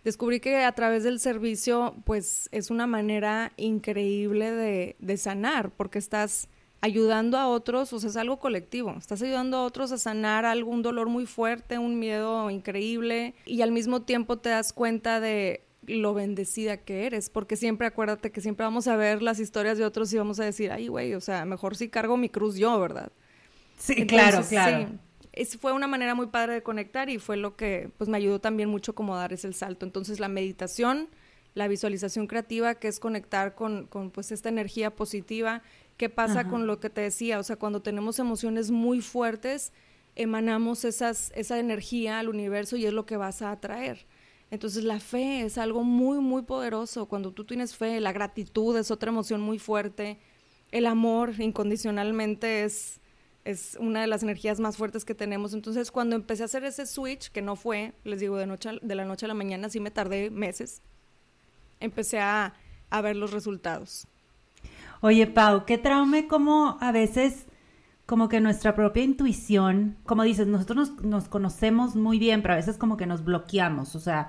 Descubrí que a través del servicio, pues es una manera increíble de, de sanar, porque estás ayudando a otros, o sea, es algo colectivo. Estás ayudando a otros a sanar algún dolor muy fuerte, un miedo increíble, y al mismo tiempo te das cuenta de lo bendecida que eres, porque siempre acuérdate que siempre vamos a ver las historias de otros y vamos a decir, ay, güey, o sea, mejor si cargo mi cruz yo, ¿verdad? Sí, claro, claro. Es, fue una manera muy padre de conectar y fue lo que pues me ayudó también mucho como dar ese salto. Entonces la meditación, la visualización creativa, que es conectar con, con pues esta energía positiva ¿Qué pasa con lo que te decía? O sea, cuando tenemos emociones muy fuertes, emanamos esas, esa energía al universo y es lo que vas a atraer. Entonces la fe es algo muy, muy poderoso. Cuando tú tienes fe, la gratitud es otra emoción muy fuerte. El amor incondicionalmente es, es una de las energías más fuertes que tenemos. Entonces cuando empecé a hacer ese switch, que no fue, les digo, de, noche de la noche a la mañana, sí me tardé meses, empecé a, a ver los resultados. Oye, Pau, qué trauma como a veces como que nuestra propia intuición, como dices, nosotros nos, conocemos muy bien, pero a veces como que nos bloqueamos, o sea,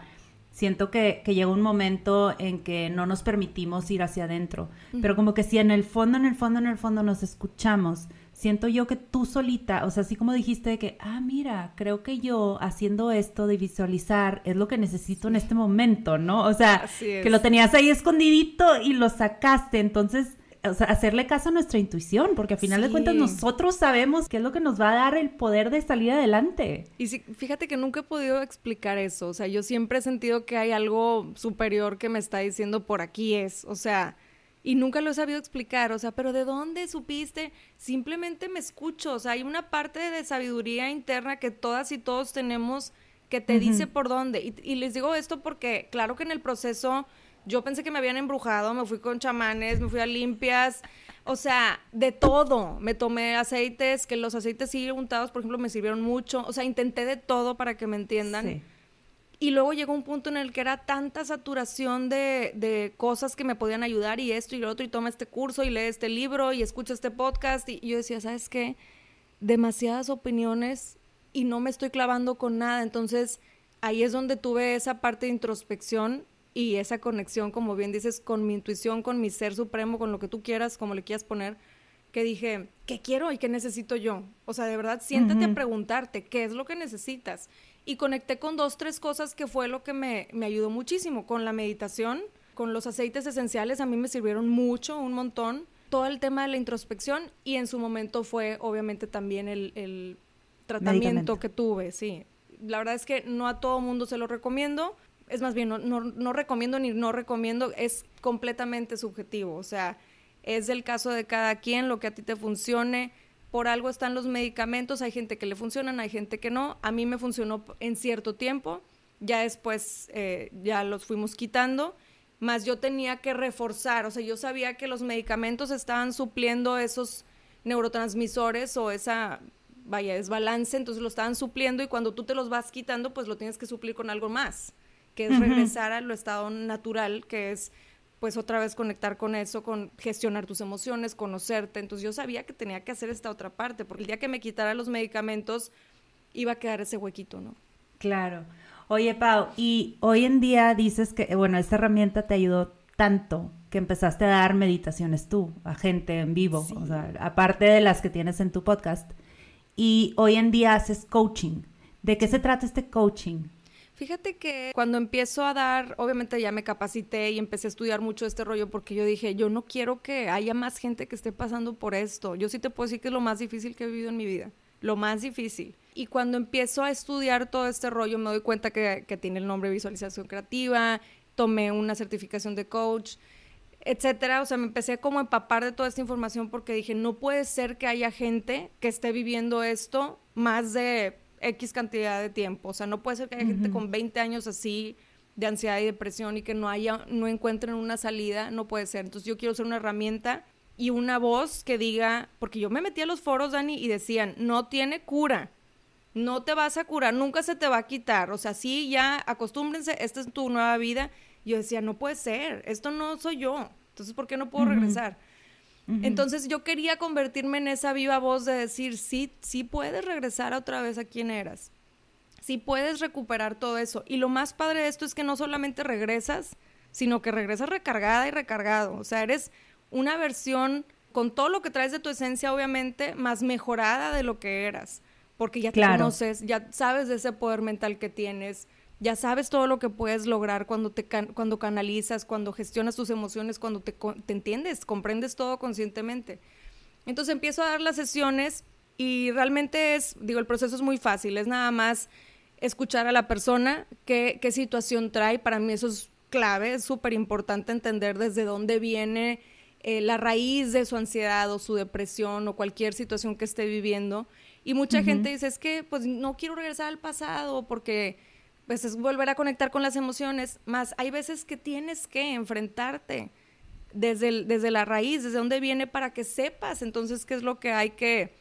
siento que, que, llega un momento en que no nos permitimos ir hacia adentro, pero como que si en el fondo, en el fondo, en el fondo nos escuchamos, siento yo que tú solita, o sea, así como dijiste que, ah, mira, creo que yo haciendo esto de visualizar es lo que necesito en este momento, ¿no? O sea, que lo tenías ahí escondidito y lo sacaste, entonces o sea, hacerle caso a nuestra intuición, porque al final de cuentas nosotros sabemos qué es lo que nos va a dar el poder de salir adelante. Y sí, fíjate que nunca he podido explicar eso, o sea, yo siempre he sentido que hay algo superior que me está diciendo por aquí es, o sea, y nunca lo he sabido explicar, o sea, pero ¿de dónde supiste? Simplemente me escucho, o sea, hay una parte de sabiduría interna que todas y todos tenemos que te dice por dónde. Y, y les digo esto porque, claro que en el proceso Yo pensé que me habían embrujado, me fui con chamanes, me fui a limpias, o sea, de todo. Me tomé aceites, que los aceites sí untados, por ejemplo, me sirvieron mucho. O sea, intenté de todo para que me entiendan. Y luego llegó un punto en el que era tanta saturación de, de, cosas que me podían ayudar y esto y lo otro, y toma este curso y lee este libro y escucha este podcast. Y yo decía, ¿sabes qué? Demasiadas opiniones y no me estoy clavando con nada. Entonces, ahí es donde tuve esa parte de introspección y esa conexión, como bien dices, con mi intuición, con mi ser supremo, con lo que tú quieras, como le quieras poner, que dije, ¿qué quiero y qué necesito yo? O sea, de verdad, siéntate a preguntarte, ¿qué es lo que necesitas? Y conecté con dos, tres cosas que fue lo que me, me ayudó muchísimo, con la meditación, con los aceites esenciales, a mí me sirvieron mucho, un montón, todo el tema de la introspección y en su momento fue obviamente también el, el tratamiento que tuve, sí. La verdad es que no a todo mundo se lo recomiendo, es más bien, no, no, recomiendo ni no recomiendo, es completamente subjetivo, o sea, es del caso de cada quien, lo que a ti te funcione. Por algo están los medicamentos, hay gente que le funcionan, hay gente que no. A mí me funcionó en cierto tiempo, ya después eh, ya los fuimos quitando, más yo tenía que reforzar, o sea, yo sabía que los medicamentos estaban supliendo esos neurotransmisores o esa, vaya, desbalance, entonces lo estaban supliendo y cuando tú te los vas quitando, pues lo tienes que suplir con algo más que es regresar a lo estado natural, que es pues otra vez conectar con eso, con gestionar tus emociones, conocerte. Entonces yo sabía que tenía que hacer esta otra parte, porque el día que me quitara los medicamentos iba a quedar ese huequito, ¿no? Claro. Oye, Pau, y hoy en día dices que, bueno, esta herramienta te ayudó tanto que empezaste a dar meditaciones tú, a gente en vivo, o sea, aparte de las que tienes en tu podcast. Y hoy en día haces coaching. ¿De qué se trata este coaching? Fíjate que cuando empiezo a dar, obviamente ya me capacité y empecé a estudiar mucho este rollo porque yo dije, yo no quiero que haya más gente que esté pasando por esto. Yo sí te puedo decir que es lo más difícil que he vivido en mi vida, lo más difícil. Y cuando empiezo a estudiar todo este rollo me doy cuenta que, tiene el nombre visualización creativa, tomé una certificación de coach, etcétera. O sea, me empecé como a empapar de toda esta información porque dije, no puede ser que haya gente que esté viviendo esto más de X cantidad de tiempo. O sea, no puede ser que haya gente con 20 años así de ansiedad y depresión y que no haya, no encuentren una salida, no puede ser. Entonces yo quiero ser una herramienta y una voz que diga, porque yo me metí a los foros, Dani, y decían, no tiene cura, no te vas a curar, nunca se te va a quitar. O sea, sí, ya acostúmbrense, esta es tu nueva vida. Yo decía, no puede ser, esto no soy yo. Entonces, ¿por qué no puedo regresar? Entonces yo quería convertirme en esa viva voz de decir, sí, sí puedes regresar otra vez a quien eras, sí puedes recuperar todo eso. Y lo más padre de esto es que no solamente regresas, sino que regresas recargada y recargado. O sea, eres una versión con todo lo que traes de tu esencia, obviamente, más mejorada de lo que eras. Porque ya te conoces, ya sabes de ese poder mental que tienes, ya sabes todo lo que puedes lograr cuando te cuando canalizas, cuando gestionas tus emociones, cuando te, te entiendes, comprendes todo conscientemente. Entonces empiezo a dar las sesiones y realmente es, digo, el proceso es muy fácil, es nada más escuchar a la persona, qué, qué situación trae, para mí eso es clave, es súper importante entender desde dónde viene eh, la raíz de su ansiedad o su depresión o cualquier situación que esté viviendo. Y mucha gente dice, es que pues no quiero regresar al pasado porque pues es volver a conectar con las emociones, más hay veces que tienes que enfrentarte desde, desde la raíz, desde dónde viene para que sepas entonces qué es lo que hay que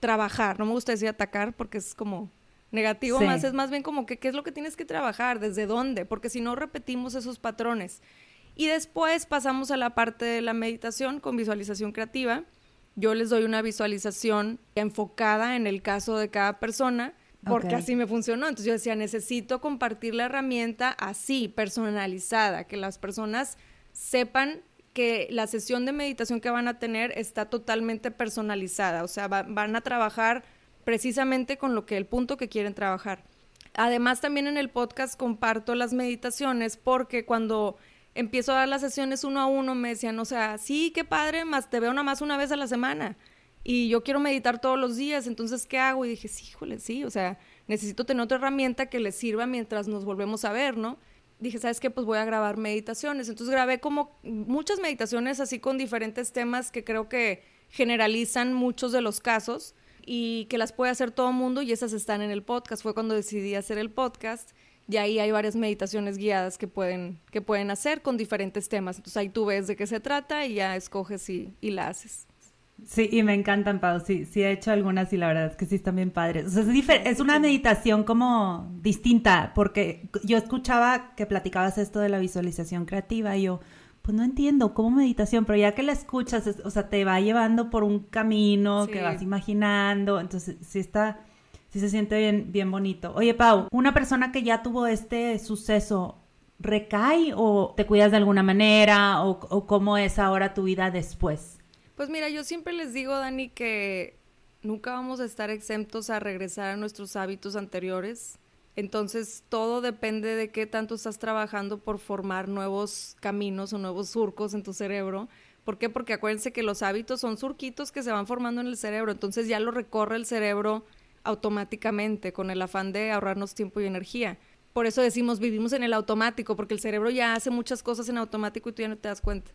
trabajar. No me gusta decir atacar porque es como negativo, más es más bien como que qué es lo que tienes que trabajar, desde dónde, porque si no repetimos esos patrones. Y después pasamos a la parte de la meditación con visualización creativa. Yo les doy una visualización enfocada en el caso de cada persona porque así me funcionó. Entonces yo decía, necesito compartir la herramienta así, personalizada, que las personas sepan que la sesión de meditación que van a tener está totalmente personalizada, o sea, van a trabajar precisamente con lo que el punto que quieren trabajar. Además, también en el podcast comparto las meditaciones porque cuando empiezo a dar las sesiones uno a uno me decían, o sea, sí, qué padre, más te veo nada más una vez a la semana y yo quiero meditar todos los días, entonces, ¿qué hago? Y dije, sí, híjole, sí, o sea, necesito tener otra herramienta que les sirva mientras nos volvemos a ver, ¿no? Dije, ¿sabes qué? Pues voy a grabar meditaciones. Entonces grabé como muchas meditaciones así con diferentes temas que creo que generalizan muchos de los casos y que las puede hacer todo el mundo y esas están en el podcast. Fue cuando decidí hacer el podcast Y ahí hay varias meditaciones guiadas que pueden, que pueden hacer con diferentes temas. Entonces ahí tú ves de qué se trata y ya escoges y, y la haces. Sí, y me encantan, Pau. Sí, sí he hecho algunas y la verdad es que sí están bien padres. O sea, es, es una meditación como distinta, porque yo escuchaba que platicabas esto de la visualización creativa y yo, pues no entiendo cómo meditación, pero ya que la escuchas, o sea, te va llevando por un camino que vas imaginando, entonces sí está, sí se siente bien, bien bonito. Oye, Pau, una persona que ya tuvo este suceso, ¿recae o te cuidas de alguna manera o, o cómo es ahora tu vida después? Pues mira, yo siempre les digo, Dani, que nunca vamos a estar exentos a regresar a nuestros hábitos anteriores. Entonces, todo depende de qué tanto estás trabajando por formar nuevos caminos o nuevos surcos en tu cerebro. ¿Por qué? Porque acuérdense que los hábitos son surquitos que se van formando en el cerebro. Entonces, ya lo recorre el cerebro automáticamente con el afán de ahorrarnos tiempo y energía. Por eso decimos vivimos en el automático, porque el cerebro ya hace muchas cosas en automático y tú ya no te das cuenta.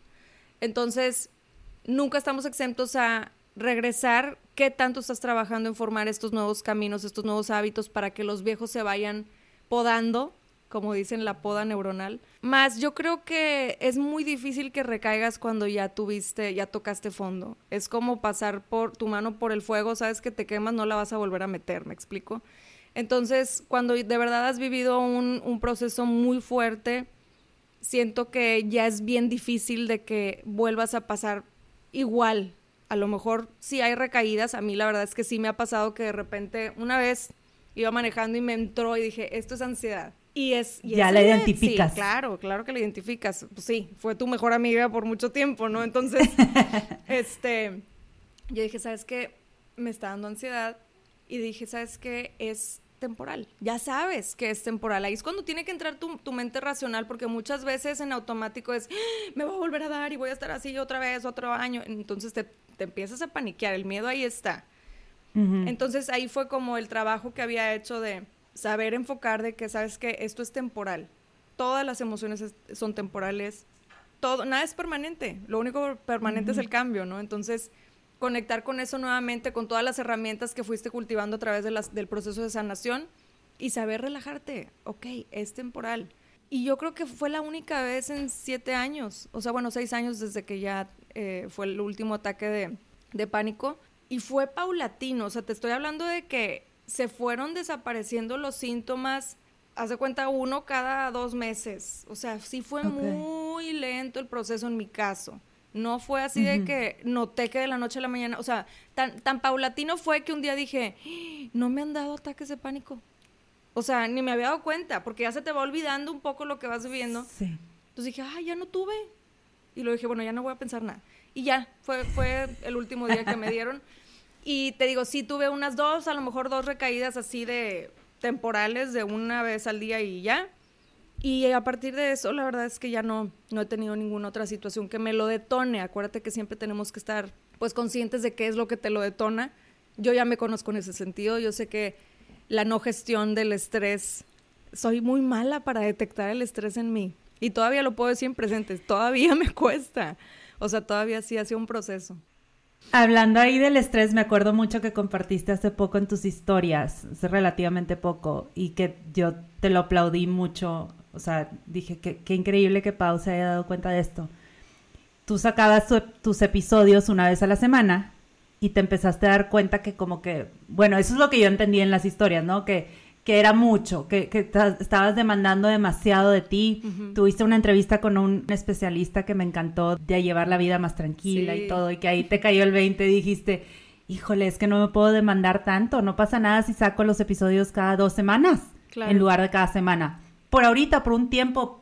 Entonces, nunca estamos exentos a regresar qué tanto estás trabajando en formar estos nuevos caminos, estos nuevos hábitos para que los viejos se vayan podando, como dicen la poda neuronal. Más yo creo que es muy difícil que recaigas cuando ya tuviste, ya tocaste fondo. Es como pasar por tu mano por el fuego, sabes que te quemas, no la vas a volver a meter, ¿me explico? Entonces, cuando de verdad has vivido un, un proceso muy fuerte, siento que ya es bien difícil de que vuelvas a pasar igual. A lo mejor sí hay recaídas. A mí la verdad es que sí me ha pasado que de repente una vez iba manejando y me entró y dije, esto es ansiedad. Y es... ya la identificas. Sí, claro, claro que la identificas. Pues sí, fue tu mejor amiga por mucho tiempo, ¿no? Entonces, (laughs) este, yo dije, ¿sabes qué? Me está dando ansiedad. Y dije, ¿sabes qué? Es temporal. Ya sabes que es temporal. Ahí es cuando tiene que entrar tu, tu, mente racional, porque muchas veces en automático es, ¡Ah! me voy a volver a dar y voy a estar así otra vez, otro año. Entonces te, te empiezas a paniquear, el miedo ahí está. Entonces ahí fue como el trabajo que había hecho de saber enfocar de que sabes que esto es temporal. Todas las emociones son temporales. Todo, nada es permanente. Lo único permanente es el cambio, ¿no? Entonces, conectar con eso nuevamente, con todas las herramientas que fuiste cultivando a través de las, del proceso de sanación y saber relajarte. Ok, es temporal. Y yo creo que fue la única vez en siete años, o sea, bueno, seis años desde que ya eh, fue el último ataque de, de pánico. Y fue paulatino, o sea, te estoy hablando de que se fueron desapareciendo los síntomas, hace cuenta uno cada dos meses. O sea, sí fue okay. muy lento el proceso en mi caso. No fue así uh -huh. de que noté que de la noche a la mañana, o sea, tan, tan paulatino fue que un día dije, no me han dado ataques de pánico. O sea, ni me había dado cuenta, porque ya se te va olvidando un poco lo que vas viviendo. Sí. Entonces dije, ah, ya no tuve. Y lo dije, bueno, ya no voy a pensar nada. Y ya, fue, fue el último día que me dieron. Y te digo, sí tuve unas dos, a lo mejor dos recaídas así de temporales de una vez al día y ya. Y a partir de eso, la verdad es que ya no, no he tenido ninguna otra situación que me lo detone. Acuérdate que siempre tenemos que estar pues conscientes de qué es lo que te lo detona. Yo ya me conozco en ese sentido. Yo sé que la no gestión del estrés, soy muy mala para detectar el estrés en mí. Y todavía lo puedo decir en presentes, todavía (laughs) me cuesta. O sea, todavía sí ha sido un proceso. Hablando ahí del estrés, me acuerdo mucho que compartiste hace poco en tus historias, hace relativamente poco, y que yo te lo aplaudí mucho o sea, dije, qué, qué increíble que Pau se haya dado cuenta de esto. Tú sacabas tu, tus episodios una vez a la semana y te empezaste a dar cuenta que como que, bueno, eso es lo que yo entendí en las historias, ¿no? Que, que era mucho, que, que estabas demandando demasiado de ti. Uh -huh. Tuviste una entrevista con un especialista que me encantó de llevar la vida más tranquila sí. y todo, y que ahí te cayó el 20 y dijiste, híjole, es que no me puedo demandar tanto, no pasa nada si saco los episodios cada dos semanas claro. en lugar de cada semana por ahorita, por un tiempo,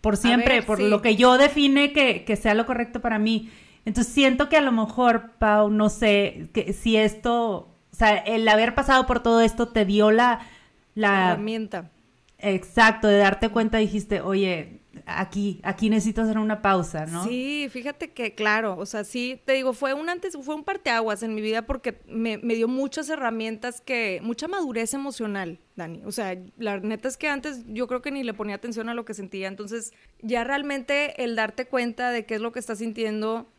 por siempre, ver, por sí. lo que yo define que, que, sea lo correcto para mí. Entonces siento que a lo mejor, Pau, no sé, que si esto, o sea, el haber pasado por todo esto te dio la... La herramienta. Exacto, de darte cuenta dijiste, oye, aquí, aquí necesito hacer una pausa, ¿no? Sí, fíjate que, claro, o sea, sí, te digo, fue un antes, fue un parteaguas en mi vida porque me, me, dio muchas herramientas que, mucha madurez emocional, Dani. O sea, la neta es que antes yo creo que ni le ponía atención a lo que sentía. Entonces, ya realmente el darte cuenta de qué es lo que estás sintiendo,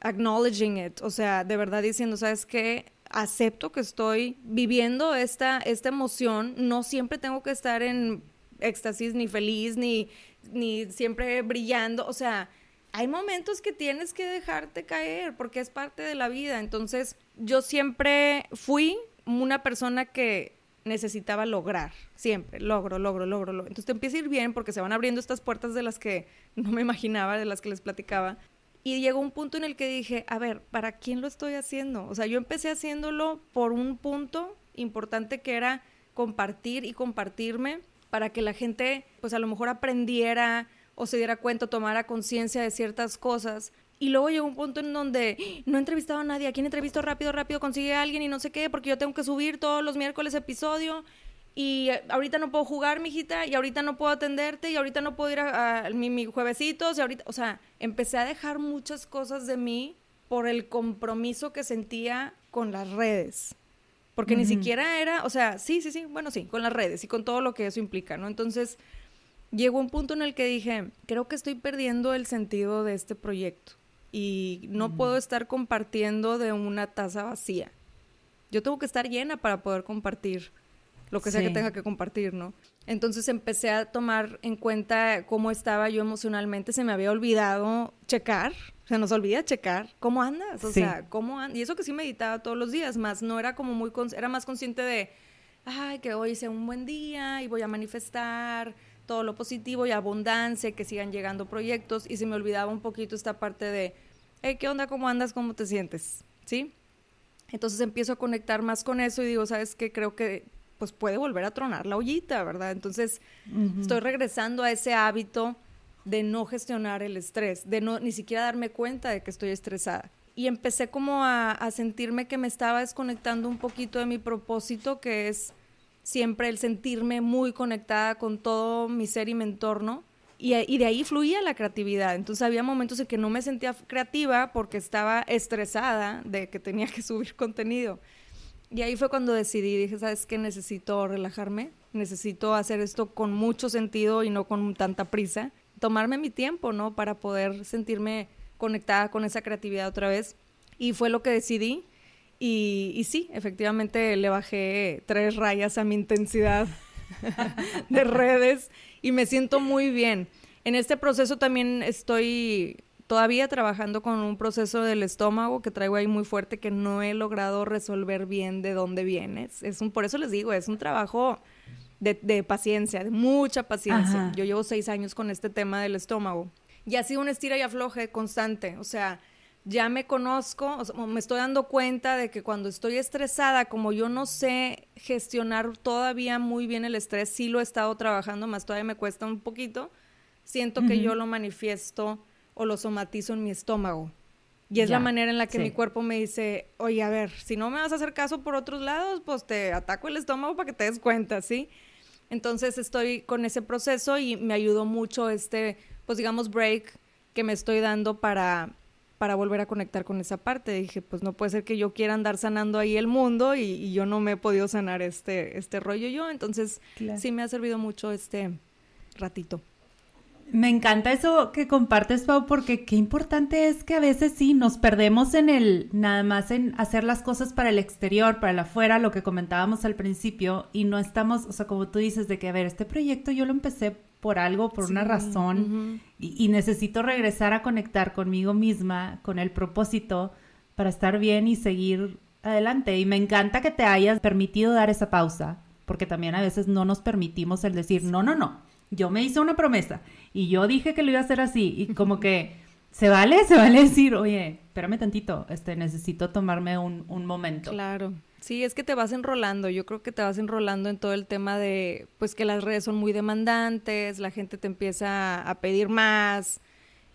acknowledging it, o sea, de verdad diciendo, ¿sabes qué? acepto que estoy viviendo esta, esta emoción, no siempre tengo que estar en éxtasis, ni feliz, ni, ni siempre brillando. O sea, hay momentos que tienes que dejarte caer porque es parte de la vida. Entonces, yo siempre fui una persona que necesitaba lograr, siempre, logro, logro, logro, logro. Entonces te empieza a ir bien porque se van abriendo estas puertas de las que (laughs) no me imaginaba, de las que les platicaba. Y llegó un punto en el que dije, a ver, ¿para quién lo estoy haciendo? O sea, yo empecé haciéndolo por un punto importante que era compartir y compartirme para que la gente, pues a lo mejor aprendiera o se diera cuenta, tomara conciencia de ciertas cosas. Y luego llegó un punto en donde ¡Ah! no he entrevistado a nadie. ¿A quién entrevisto rápido, rápido? Consigue a alguien y no sé qué, porque yo tengo que subir todos los miércoles episodio. Y ahorita no puedo jugar, mijita, y ahorita no puedo atenderte, y ahorita no puedo ir a, a mi, mi juevesitos, y ahorita, o sea, empecé a dejar muchas cosas de mí por el compromiso que sentía con las redes. Porque ni siquiera era, o sea, sí, sí, sí, bueno, sí, con las redes y con todo lo que eso implica, ¿no? Entonces, llegó un punto en el que dije, creo que estoy perdiendo el sentido de este proyecto y no puedo estar compartiendo de una taza vacía. Yo tengo que estar llena para poder compartir lo que sea que tenga que compartir, ¿no? Entonces empecé a tomar en cuenta cómo estaba yo emocionalmente, se me había olvidado checar, se nos olvida checar cómo andas, o sea, cómo andas, y eso que sí meditaba todos los días, más no era como muy, era más consciente de, ay, que hoy sea un buen día y voy a manifestar todo lo positivo y abundancia, que sigan llegando proyectos, y se me olvidaba un poquito esta parte de, hey, ¿qué onda? ¿Cómo andas? ¿Cómo te sientes? ¿Sí? Entonces empiezo a conectar más con eso y digo, ¿sabes qué? Creo que pues puede volver a tronar la ollita, ¿verdad? Entonces estoy regresando a ese hábito de no gestionar el estrés, de no ni siquiera darme cuenta de que estoy estresada. Y empecé como a, a sentirme que me estaba desconectando un poquito de mi propósito, que es siempre el sentirme muy conectada con todo mi ser y mi entorno. Y, y, de ahí fluía la creatividad. Entonces había momentos en que no me sentía creativa porque estaba estresada de que tenía que subir (laughs) contenido. Y ahí fue cuando decidí, dije, ¿sabes qué? Necesito relajarme, necesito hacer esto con mucho sentido y no con tanta prisa. Tomarme mi tiempo, ¿no? Para poder sentirme conectada con esa creatividad otra vez. Y fue lo que decidí. Y, y sí, efectivamente le bajé tres rayas a mi intensidad (laughs) de redes y me siento muy bien. En este proceso también estoy todavía trabajando con un proceso del estómago que traigo ahí muy fuerte que no he logrado resolver bien de dónde viene. Es un, por eso les digo, es un trabajo de, paciencia, de mucha paciencia. Yo llevo seis años con este tema del estómago y ha sido un estira y afloje constante. O sea, ya me conozco, me estoy dando cuenta de que cuando estoy estresada, como yo no sé gestionar todavía muy bien el estrés, sí lo he estado trabajando, más todavía me cuesta un poquito, siento que yo lo manifiesto o lo somatizo en mi estómago. Y es la manera en la que mi cuerpo me dice, oye, a ver, si no me vas a hacer caso por otros lados, pues te ataco el estómago para que te des cuenta, ¿sí? Entonces estoy con ese proceso y me ayudó mucho este, pues digamos, break que me estoy dando para, para volver a conectar con esa parte. Dije, pues no puede ser que yo quiera andar sanando ahí el mundo y, yo no me he podido sanar este, este rollo yo. Entonces sí me ha servido mucho este ratito. Me encanta eso que compartes, Pau, porque qué importante es que a veces sí nos perdemos en el, nada más en hacer las cosas para el exterior, para el afuera, lo que comentábamos al principio, y no estamos, o sea, como tú dices, de que, a ver, este proyecto yo lo empecé por algo, por una razón, y, necesito regresar a conectar conmigo misma, con el propósito, para estar bien y seguir adelante. Y me encanta que te hayas permitido dar esa pausa, porque también a veces no nos permitimos el decir, no, no, no yo me hice una promesa y yo dije que lo iba a hacer así y como que se vale, se vale decir, oye, espérame tantito, este, necesito tomarme un, un momento. Claro. Sí, es que te vas enrolando. Yo creo que te vas enrolando en todo el tema de, pues que las redes son muy demandantes, la gente te empieza a pedir más.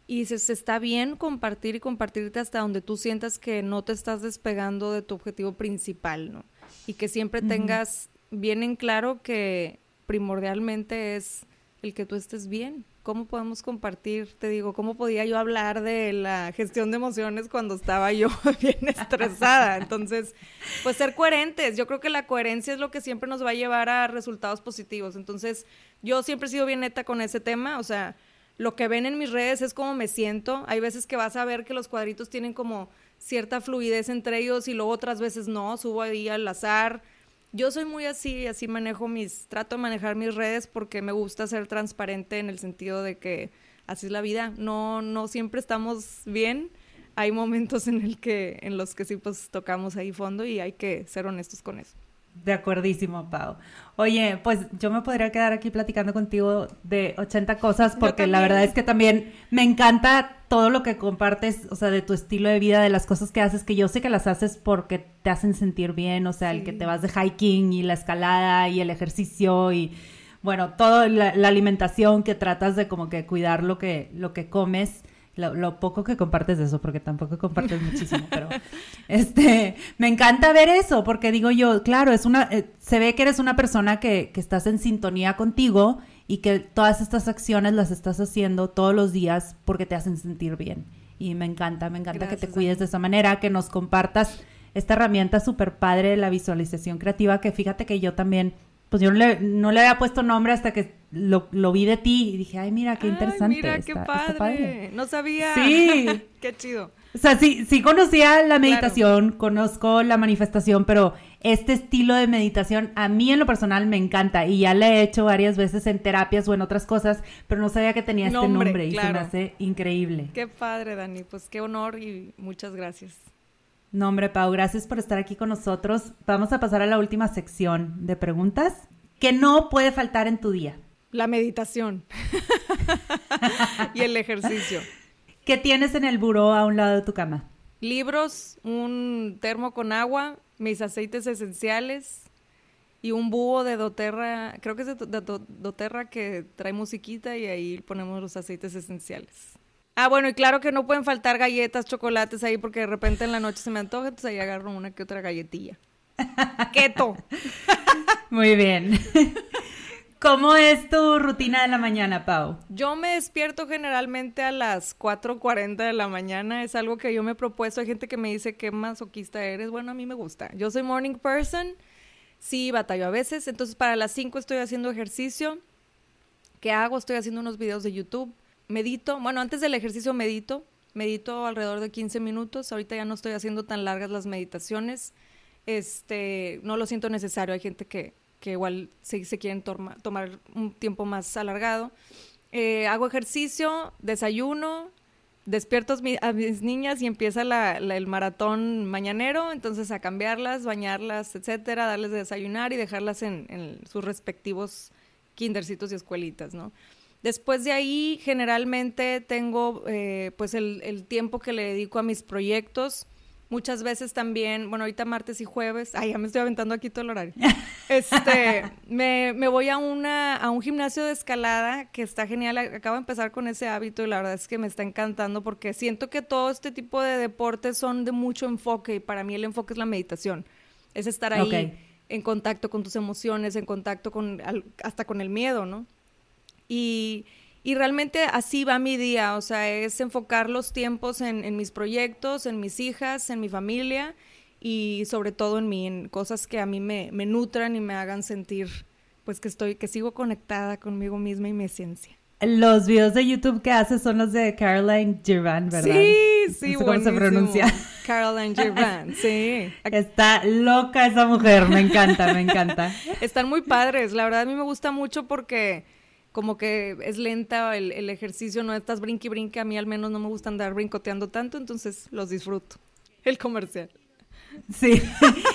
Y se, se, está bien compartir y compartirte hasta donde tú sientas que no te estás despegando de tu objetivo principal, ¿no? Y que siempre tengas bien en claro que primordialmente es el que tú estés bien. ¿Cómo podemos compartir? Te digo, ¿cómo podía yo hablar de la gestión de emociones cuando estaba yo (laughs) bien estresada? Entonces, pues ser coherentes. Yo creo que la coherencia es lo que siempre nos va a llevar a resultados positivos. Entonces, yo siempre he sido bien neta con ese tema. O sea, lo que ven en mis redes es cómo me siento. Hay veces que vas a ver que los cuadritos tienen como cierta fluidez entre ellos y luego otras veces no. Subo ahí al azar Yo soy muy así, así manejo mis, trato de manejar mis redes porque me gusta ser transparente en el sentido de que así es la vida. No, no siempre estamos bien. Hay momentos en el que, en los que sí pues tocamos ahí fondo y hay que ser honestos con eso. De acuerdísimo, Pau. Oye, pues yo me podría quedar aquí platicando contigo de 80 cosas porque la verdad es que también me encanta todo lo que compartes, o sea, de tu estilo de vida, de las cosas que haces, que yo sé que las haces porque te hacen sentir bien, o sea, el que te vas de hiking y la escalada y el ejercicio y bueno, toda la, la, alimentación que tratas de como que cuidar lo que, lo que comes lo, poco que compartes de eso, porque tampoco compartes muchísimo, pero (laughs) este, me encanta ver eso, porque digo yo, claro, es una, eh, se ve que eres una persona que, que estás en sintonía contigo y que todas estas acciones las estás haciendo todos los días porque te hacen sentir bien. Y me encanta, me encanta que te cuides de esa manera, que nos compartas esta herramienta súper padre de la visualización creativa, que fíjate que yo también pues yo no le, no le había puesto nombre hasta que lo, lo, vi de ti y dije, ay, mira, qué interesante. mira, qué padre. No sabía. Sí. (laughs) qué chido. O sea, sí, sí conocía la meditación, conozco la manifestación, pero este estilo de meditación a mí en lo personal me encanta y ya le he hecho varias veces en terapias o en otras cosas, pero no sabía que tenía este nombre y se me hace increíble. Qué padre, Dani. Pues qué honor y muchas gracias. No, hombre, Pau, gracias por estar aquí con nosotros. Vamos a pasar a la última sección de preguntas que no puede faltar en tu día. La meditación y el ejercicio. ¿Qué tienes en el buró a un lado de tu cama? Libros, un termo con agua, mis aceites esenciales y un búho de doTERRA, creo que es de, doTERRA que trae musiquita y ahí ponemos los aceites esenciales. Ah, bueno, y claro que no pueden faltar galletas, chocolates ahí porque de repente en la noche se me antoja, entonces ahí agarro una que otra galletilla. (laughs) Keto. Muy bien. ¿Cómo es tu rutina de la mañana, Pau? Yo me despierto generalmente a las 4.40 de la mañana. Es algo que yo me he propuesto. Hay gente que me dice qué masoquista eres. Bueno, a mí me gusta. Yo soy morning person. Sí, batallo a veces. Entonces, para las 5 estoy haciendo ejercicio. ¿Qué hago? Estoy haciendo unos videos de YouTube medito, bueno, antes del ejercicio medito, medito alrededor de 15 minutos, ahorita ya no estoy haciendo tan largas las meditaciones, este, no lo siento necesario, hay gente que, que igual se, se quieren tomar un tiempo más alargado. Eh, hago ejercicio, desayuno, despierto a mis niñas y empieza el maratón mañanero, entonces a cambiarlas, bañarlas, etcétera, darles de desayunar y dejarlas en, en sus respectivos kindercitos y escuelitas, ¿no? Después de ahí, generalmente tengo eh, pues el, tiempo que le dedico a mis proyectos. Muchas veces también, bueno, ahorita martes y jueves, ay, ya me estoy aventando aquí todo el horario. (laughs) Este, me, me, voy a, una, a un gimnasio de escalada que está genial. Acabo de empezar con ese hábito y la verdad es que me está encantando porque siento que todo este tipo de deportes son de mucho enfoque y para mí el enfoque es la meditación. Es estar ahí en contacto con tus emociones, en contacto con hasta con el miedo, ¿no? Y, realmente así va mi día, o sea, es enfocar los tiempos en, mis proyectos, en mis hijas, en mi familia y sobre todo en mí, en cosas que a mí me, me nutran y me hagan sentir pues que estoy, que sigo conectada conmigo misma y mi esencia. Los videos de YouTube que haces son los de Caroline Girvan, ¿verdad? Sí, sí, no ¿Cómo se pronuncia? Caroline Girvan, sí. (laughs) Está loca esa mujer, me encanta, me encanta. Están muy padres, la verdad a mí me gusta mucho porque como que es lenta el, el ejercicio, no estás brinque y brinque, a mí al menos no me gusta andar brincoteando tanto, entonces los disfruto. El comercial. Sí,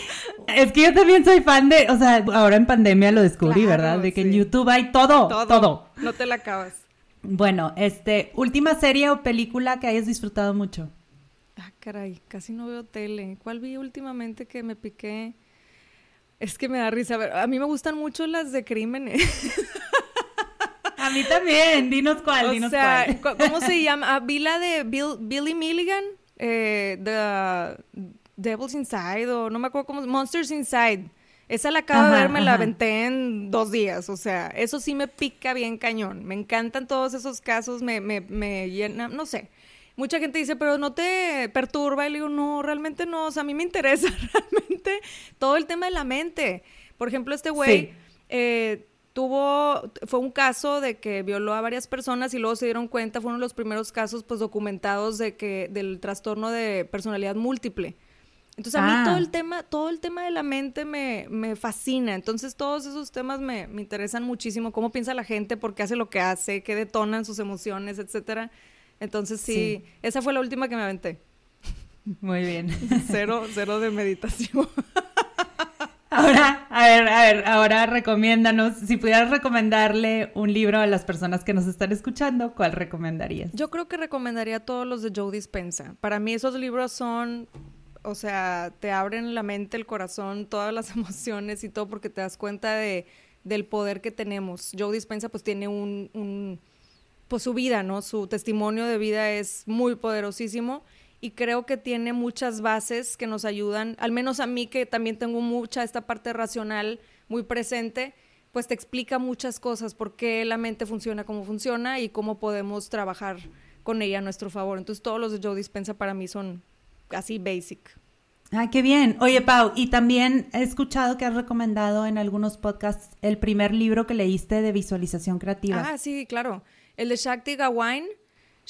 (laughs) es que yo también soy fan de, o sea, ahora en pandemia lo descubrí, ¿verdad? De que en YouTube hay todo, todo, todo. No te la acabas. Bueno, este, última serie o película que hayas disfrutado mucho. Ah, caray, casi no veo tele. ¿Cuál vi últimamente que me piqué? Es que me da risa. A, a mí me gustan mucho las de crímenes. (laughs) A mí también, dinos cuál, o dinos sea, cuál. ¿Cómo se (laughs) llama? Ah, vi la de Billy Milligan, eh, The Devil's Inside, o no me acuerdo cómo, Monsters Inside. Esa la acabo de ver, me la aventé en dos días, o sea, eso sí me pica bien cañón. Me encantan todos esos casos, me, me, me llena, no sé. Mucha gente dice, pero no te perturba, y le digo, no, realmente no, o sea, a mí me interesa (laughs) realmente todo el tema de la mente. Por ejemplo, este güey eh, tuvo, fue un caso de que violó a varias personas y luego se dieron cuenta, fueron los primeros casos pues documentados de que, del trastorno de personalidad múltiple. Entonces a mí todo el tema, todo el tema de la mente me, me fascina. Entonces todos esos temas me, me, interesan muchísimo. Cómo piensa la gente, por qué hace lo que hace, qué detonan sus emociones, etcétera. Entonces sí, esa fue la última que me aventé. Muy bien. (laughs) Cero, cero de meditación. (laughs) Ahora, a ver, a ver, ahora recomiéndanos, si pudieras recomendarle un libro a las personas que nos están escuchando, ¿cuál recomendarías? Yo creo que recomendaría todos los de Joe Dispensa. Para mí esos libros son, o sea, te abren la mente, el corazón, todas las (laughs) emociones y todo porque te das cuenta de, del poder que tenemos. Joe Dispensa pues tiene un, un pues su vida, ¿no? Su testimonio de vida es muy poderosísimo y creo que tiene muchas bases que nos ayudan, al menos a mí que también tengo mucha esta parte racional muy presente, pues te explica muchas cosas, por qué la mente funciona como funciona y cómo podemos trabajar con ella a nuestro favor. Entonces todos los de Joe Dispensa para mí son así basic. Ah, qué bien. Oye, Pau, y también he escuchado que has recomendado en algunos podcasts el primer libro que leíste de visualización creativa. Ah, sí, claro. El de Shakti Gawain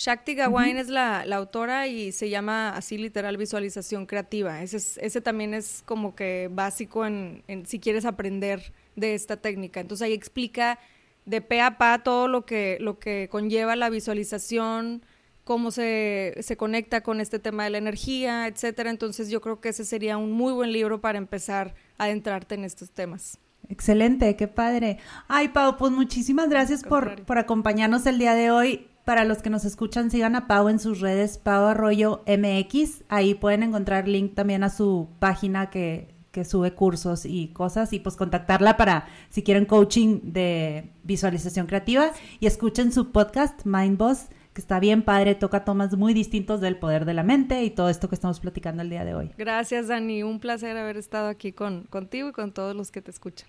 Shakti Gawain es la, autora y se llama así literal visualización creativa. Ese, ese también es como que básico en, si quieres aprender de esta técnica. Entonces ahí explica de pe a pa todo lo que, lo que conlleva la visualización, cómo se, se conecta con este tema de la energía, etcétera. Entonces yo creo que ese sería un muy buen libro para empezar a adentrarte en estos temas. Excelente, qué padre. Ay, Pau, pues muchísimas gracias por, por acompañarnos el día de hoy. Para los que nos escuchan, sigan a Pau en sus redes, Pau Arroyo MX. Ahí pueden encontrar link también a su página que, que sube cursos y cosas y pues contactarla para si quieren coaching de visualización creativa y escuchen su podcast Mind Boss que está bien padre, toca temas muy distintos del poder de la mente y todo esto que estamos platicando el día de hoy. Gracias Dani, un placer haber estado aquí con, contigo y con todos los que te escuchan.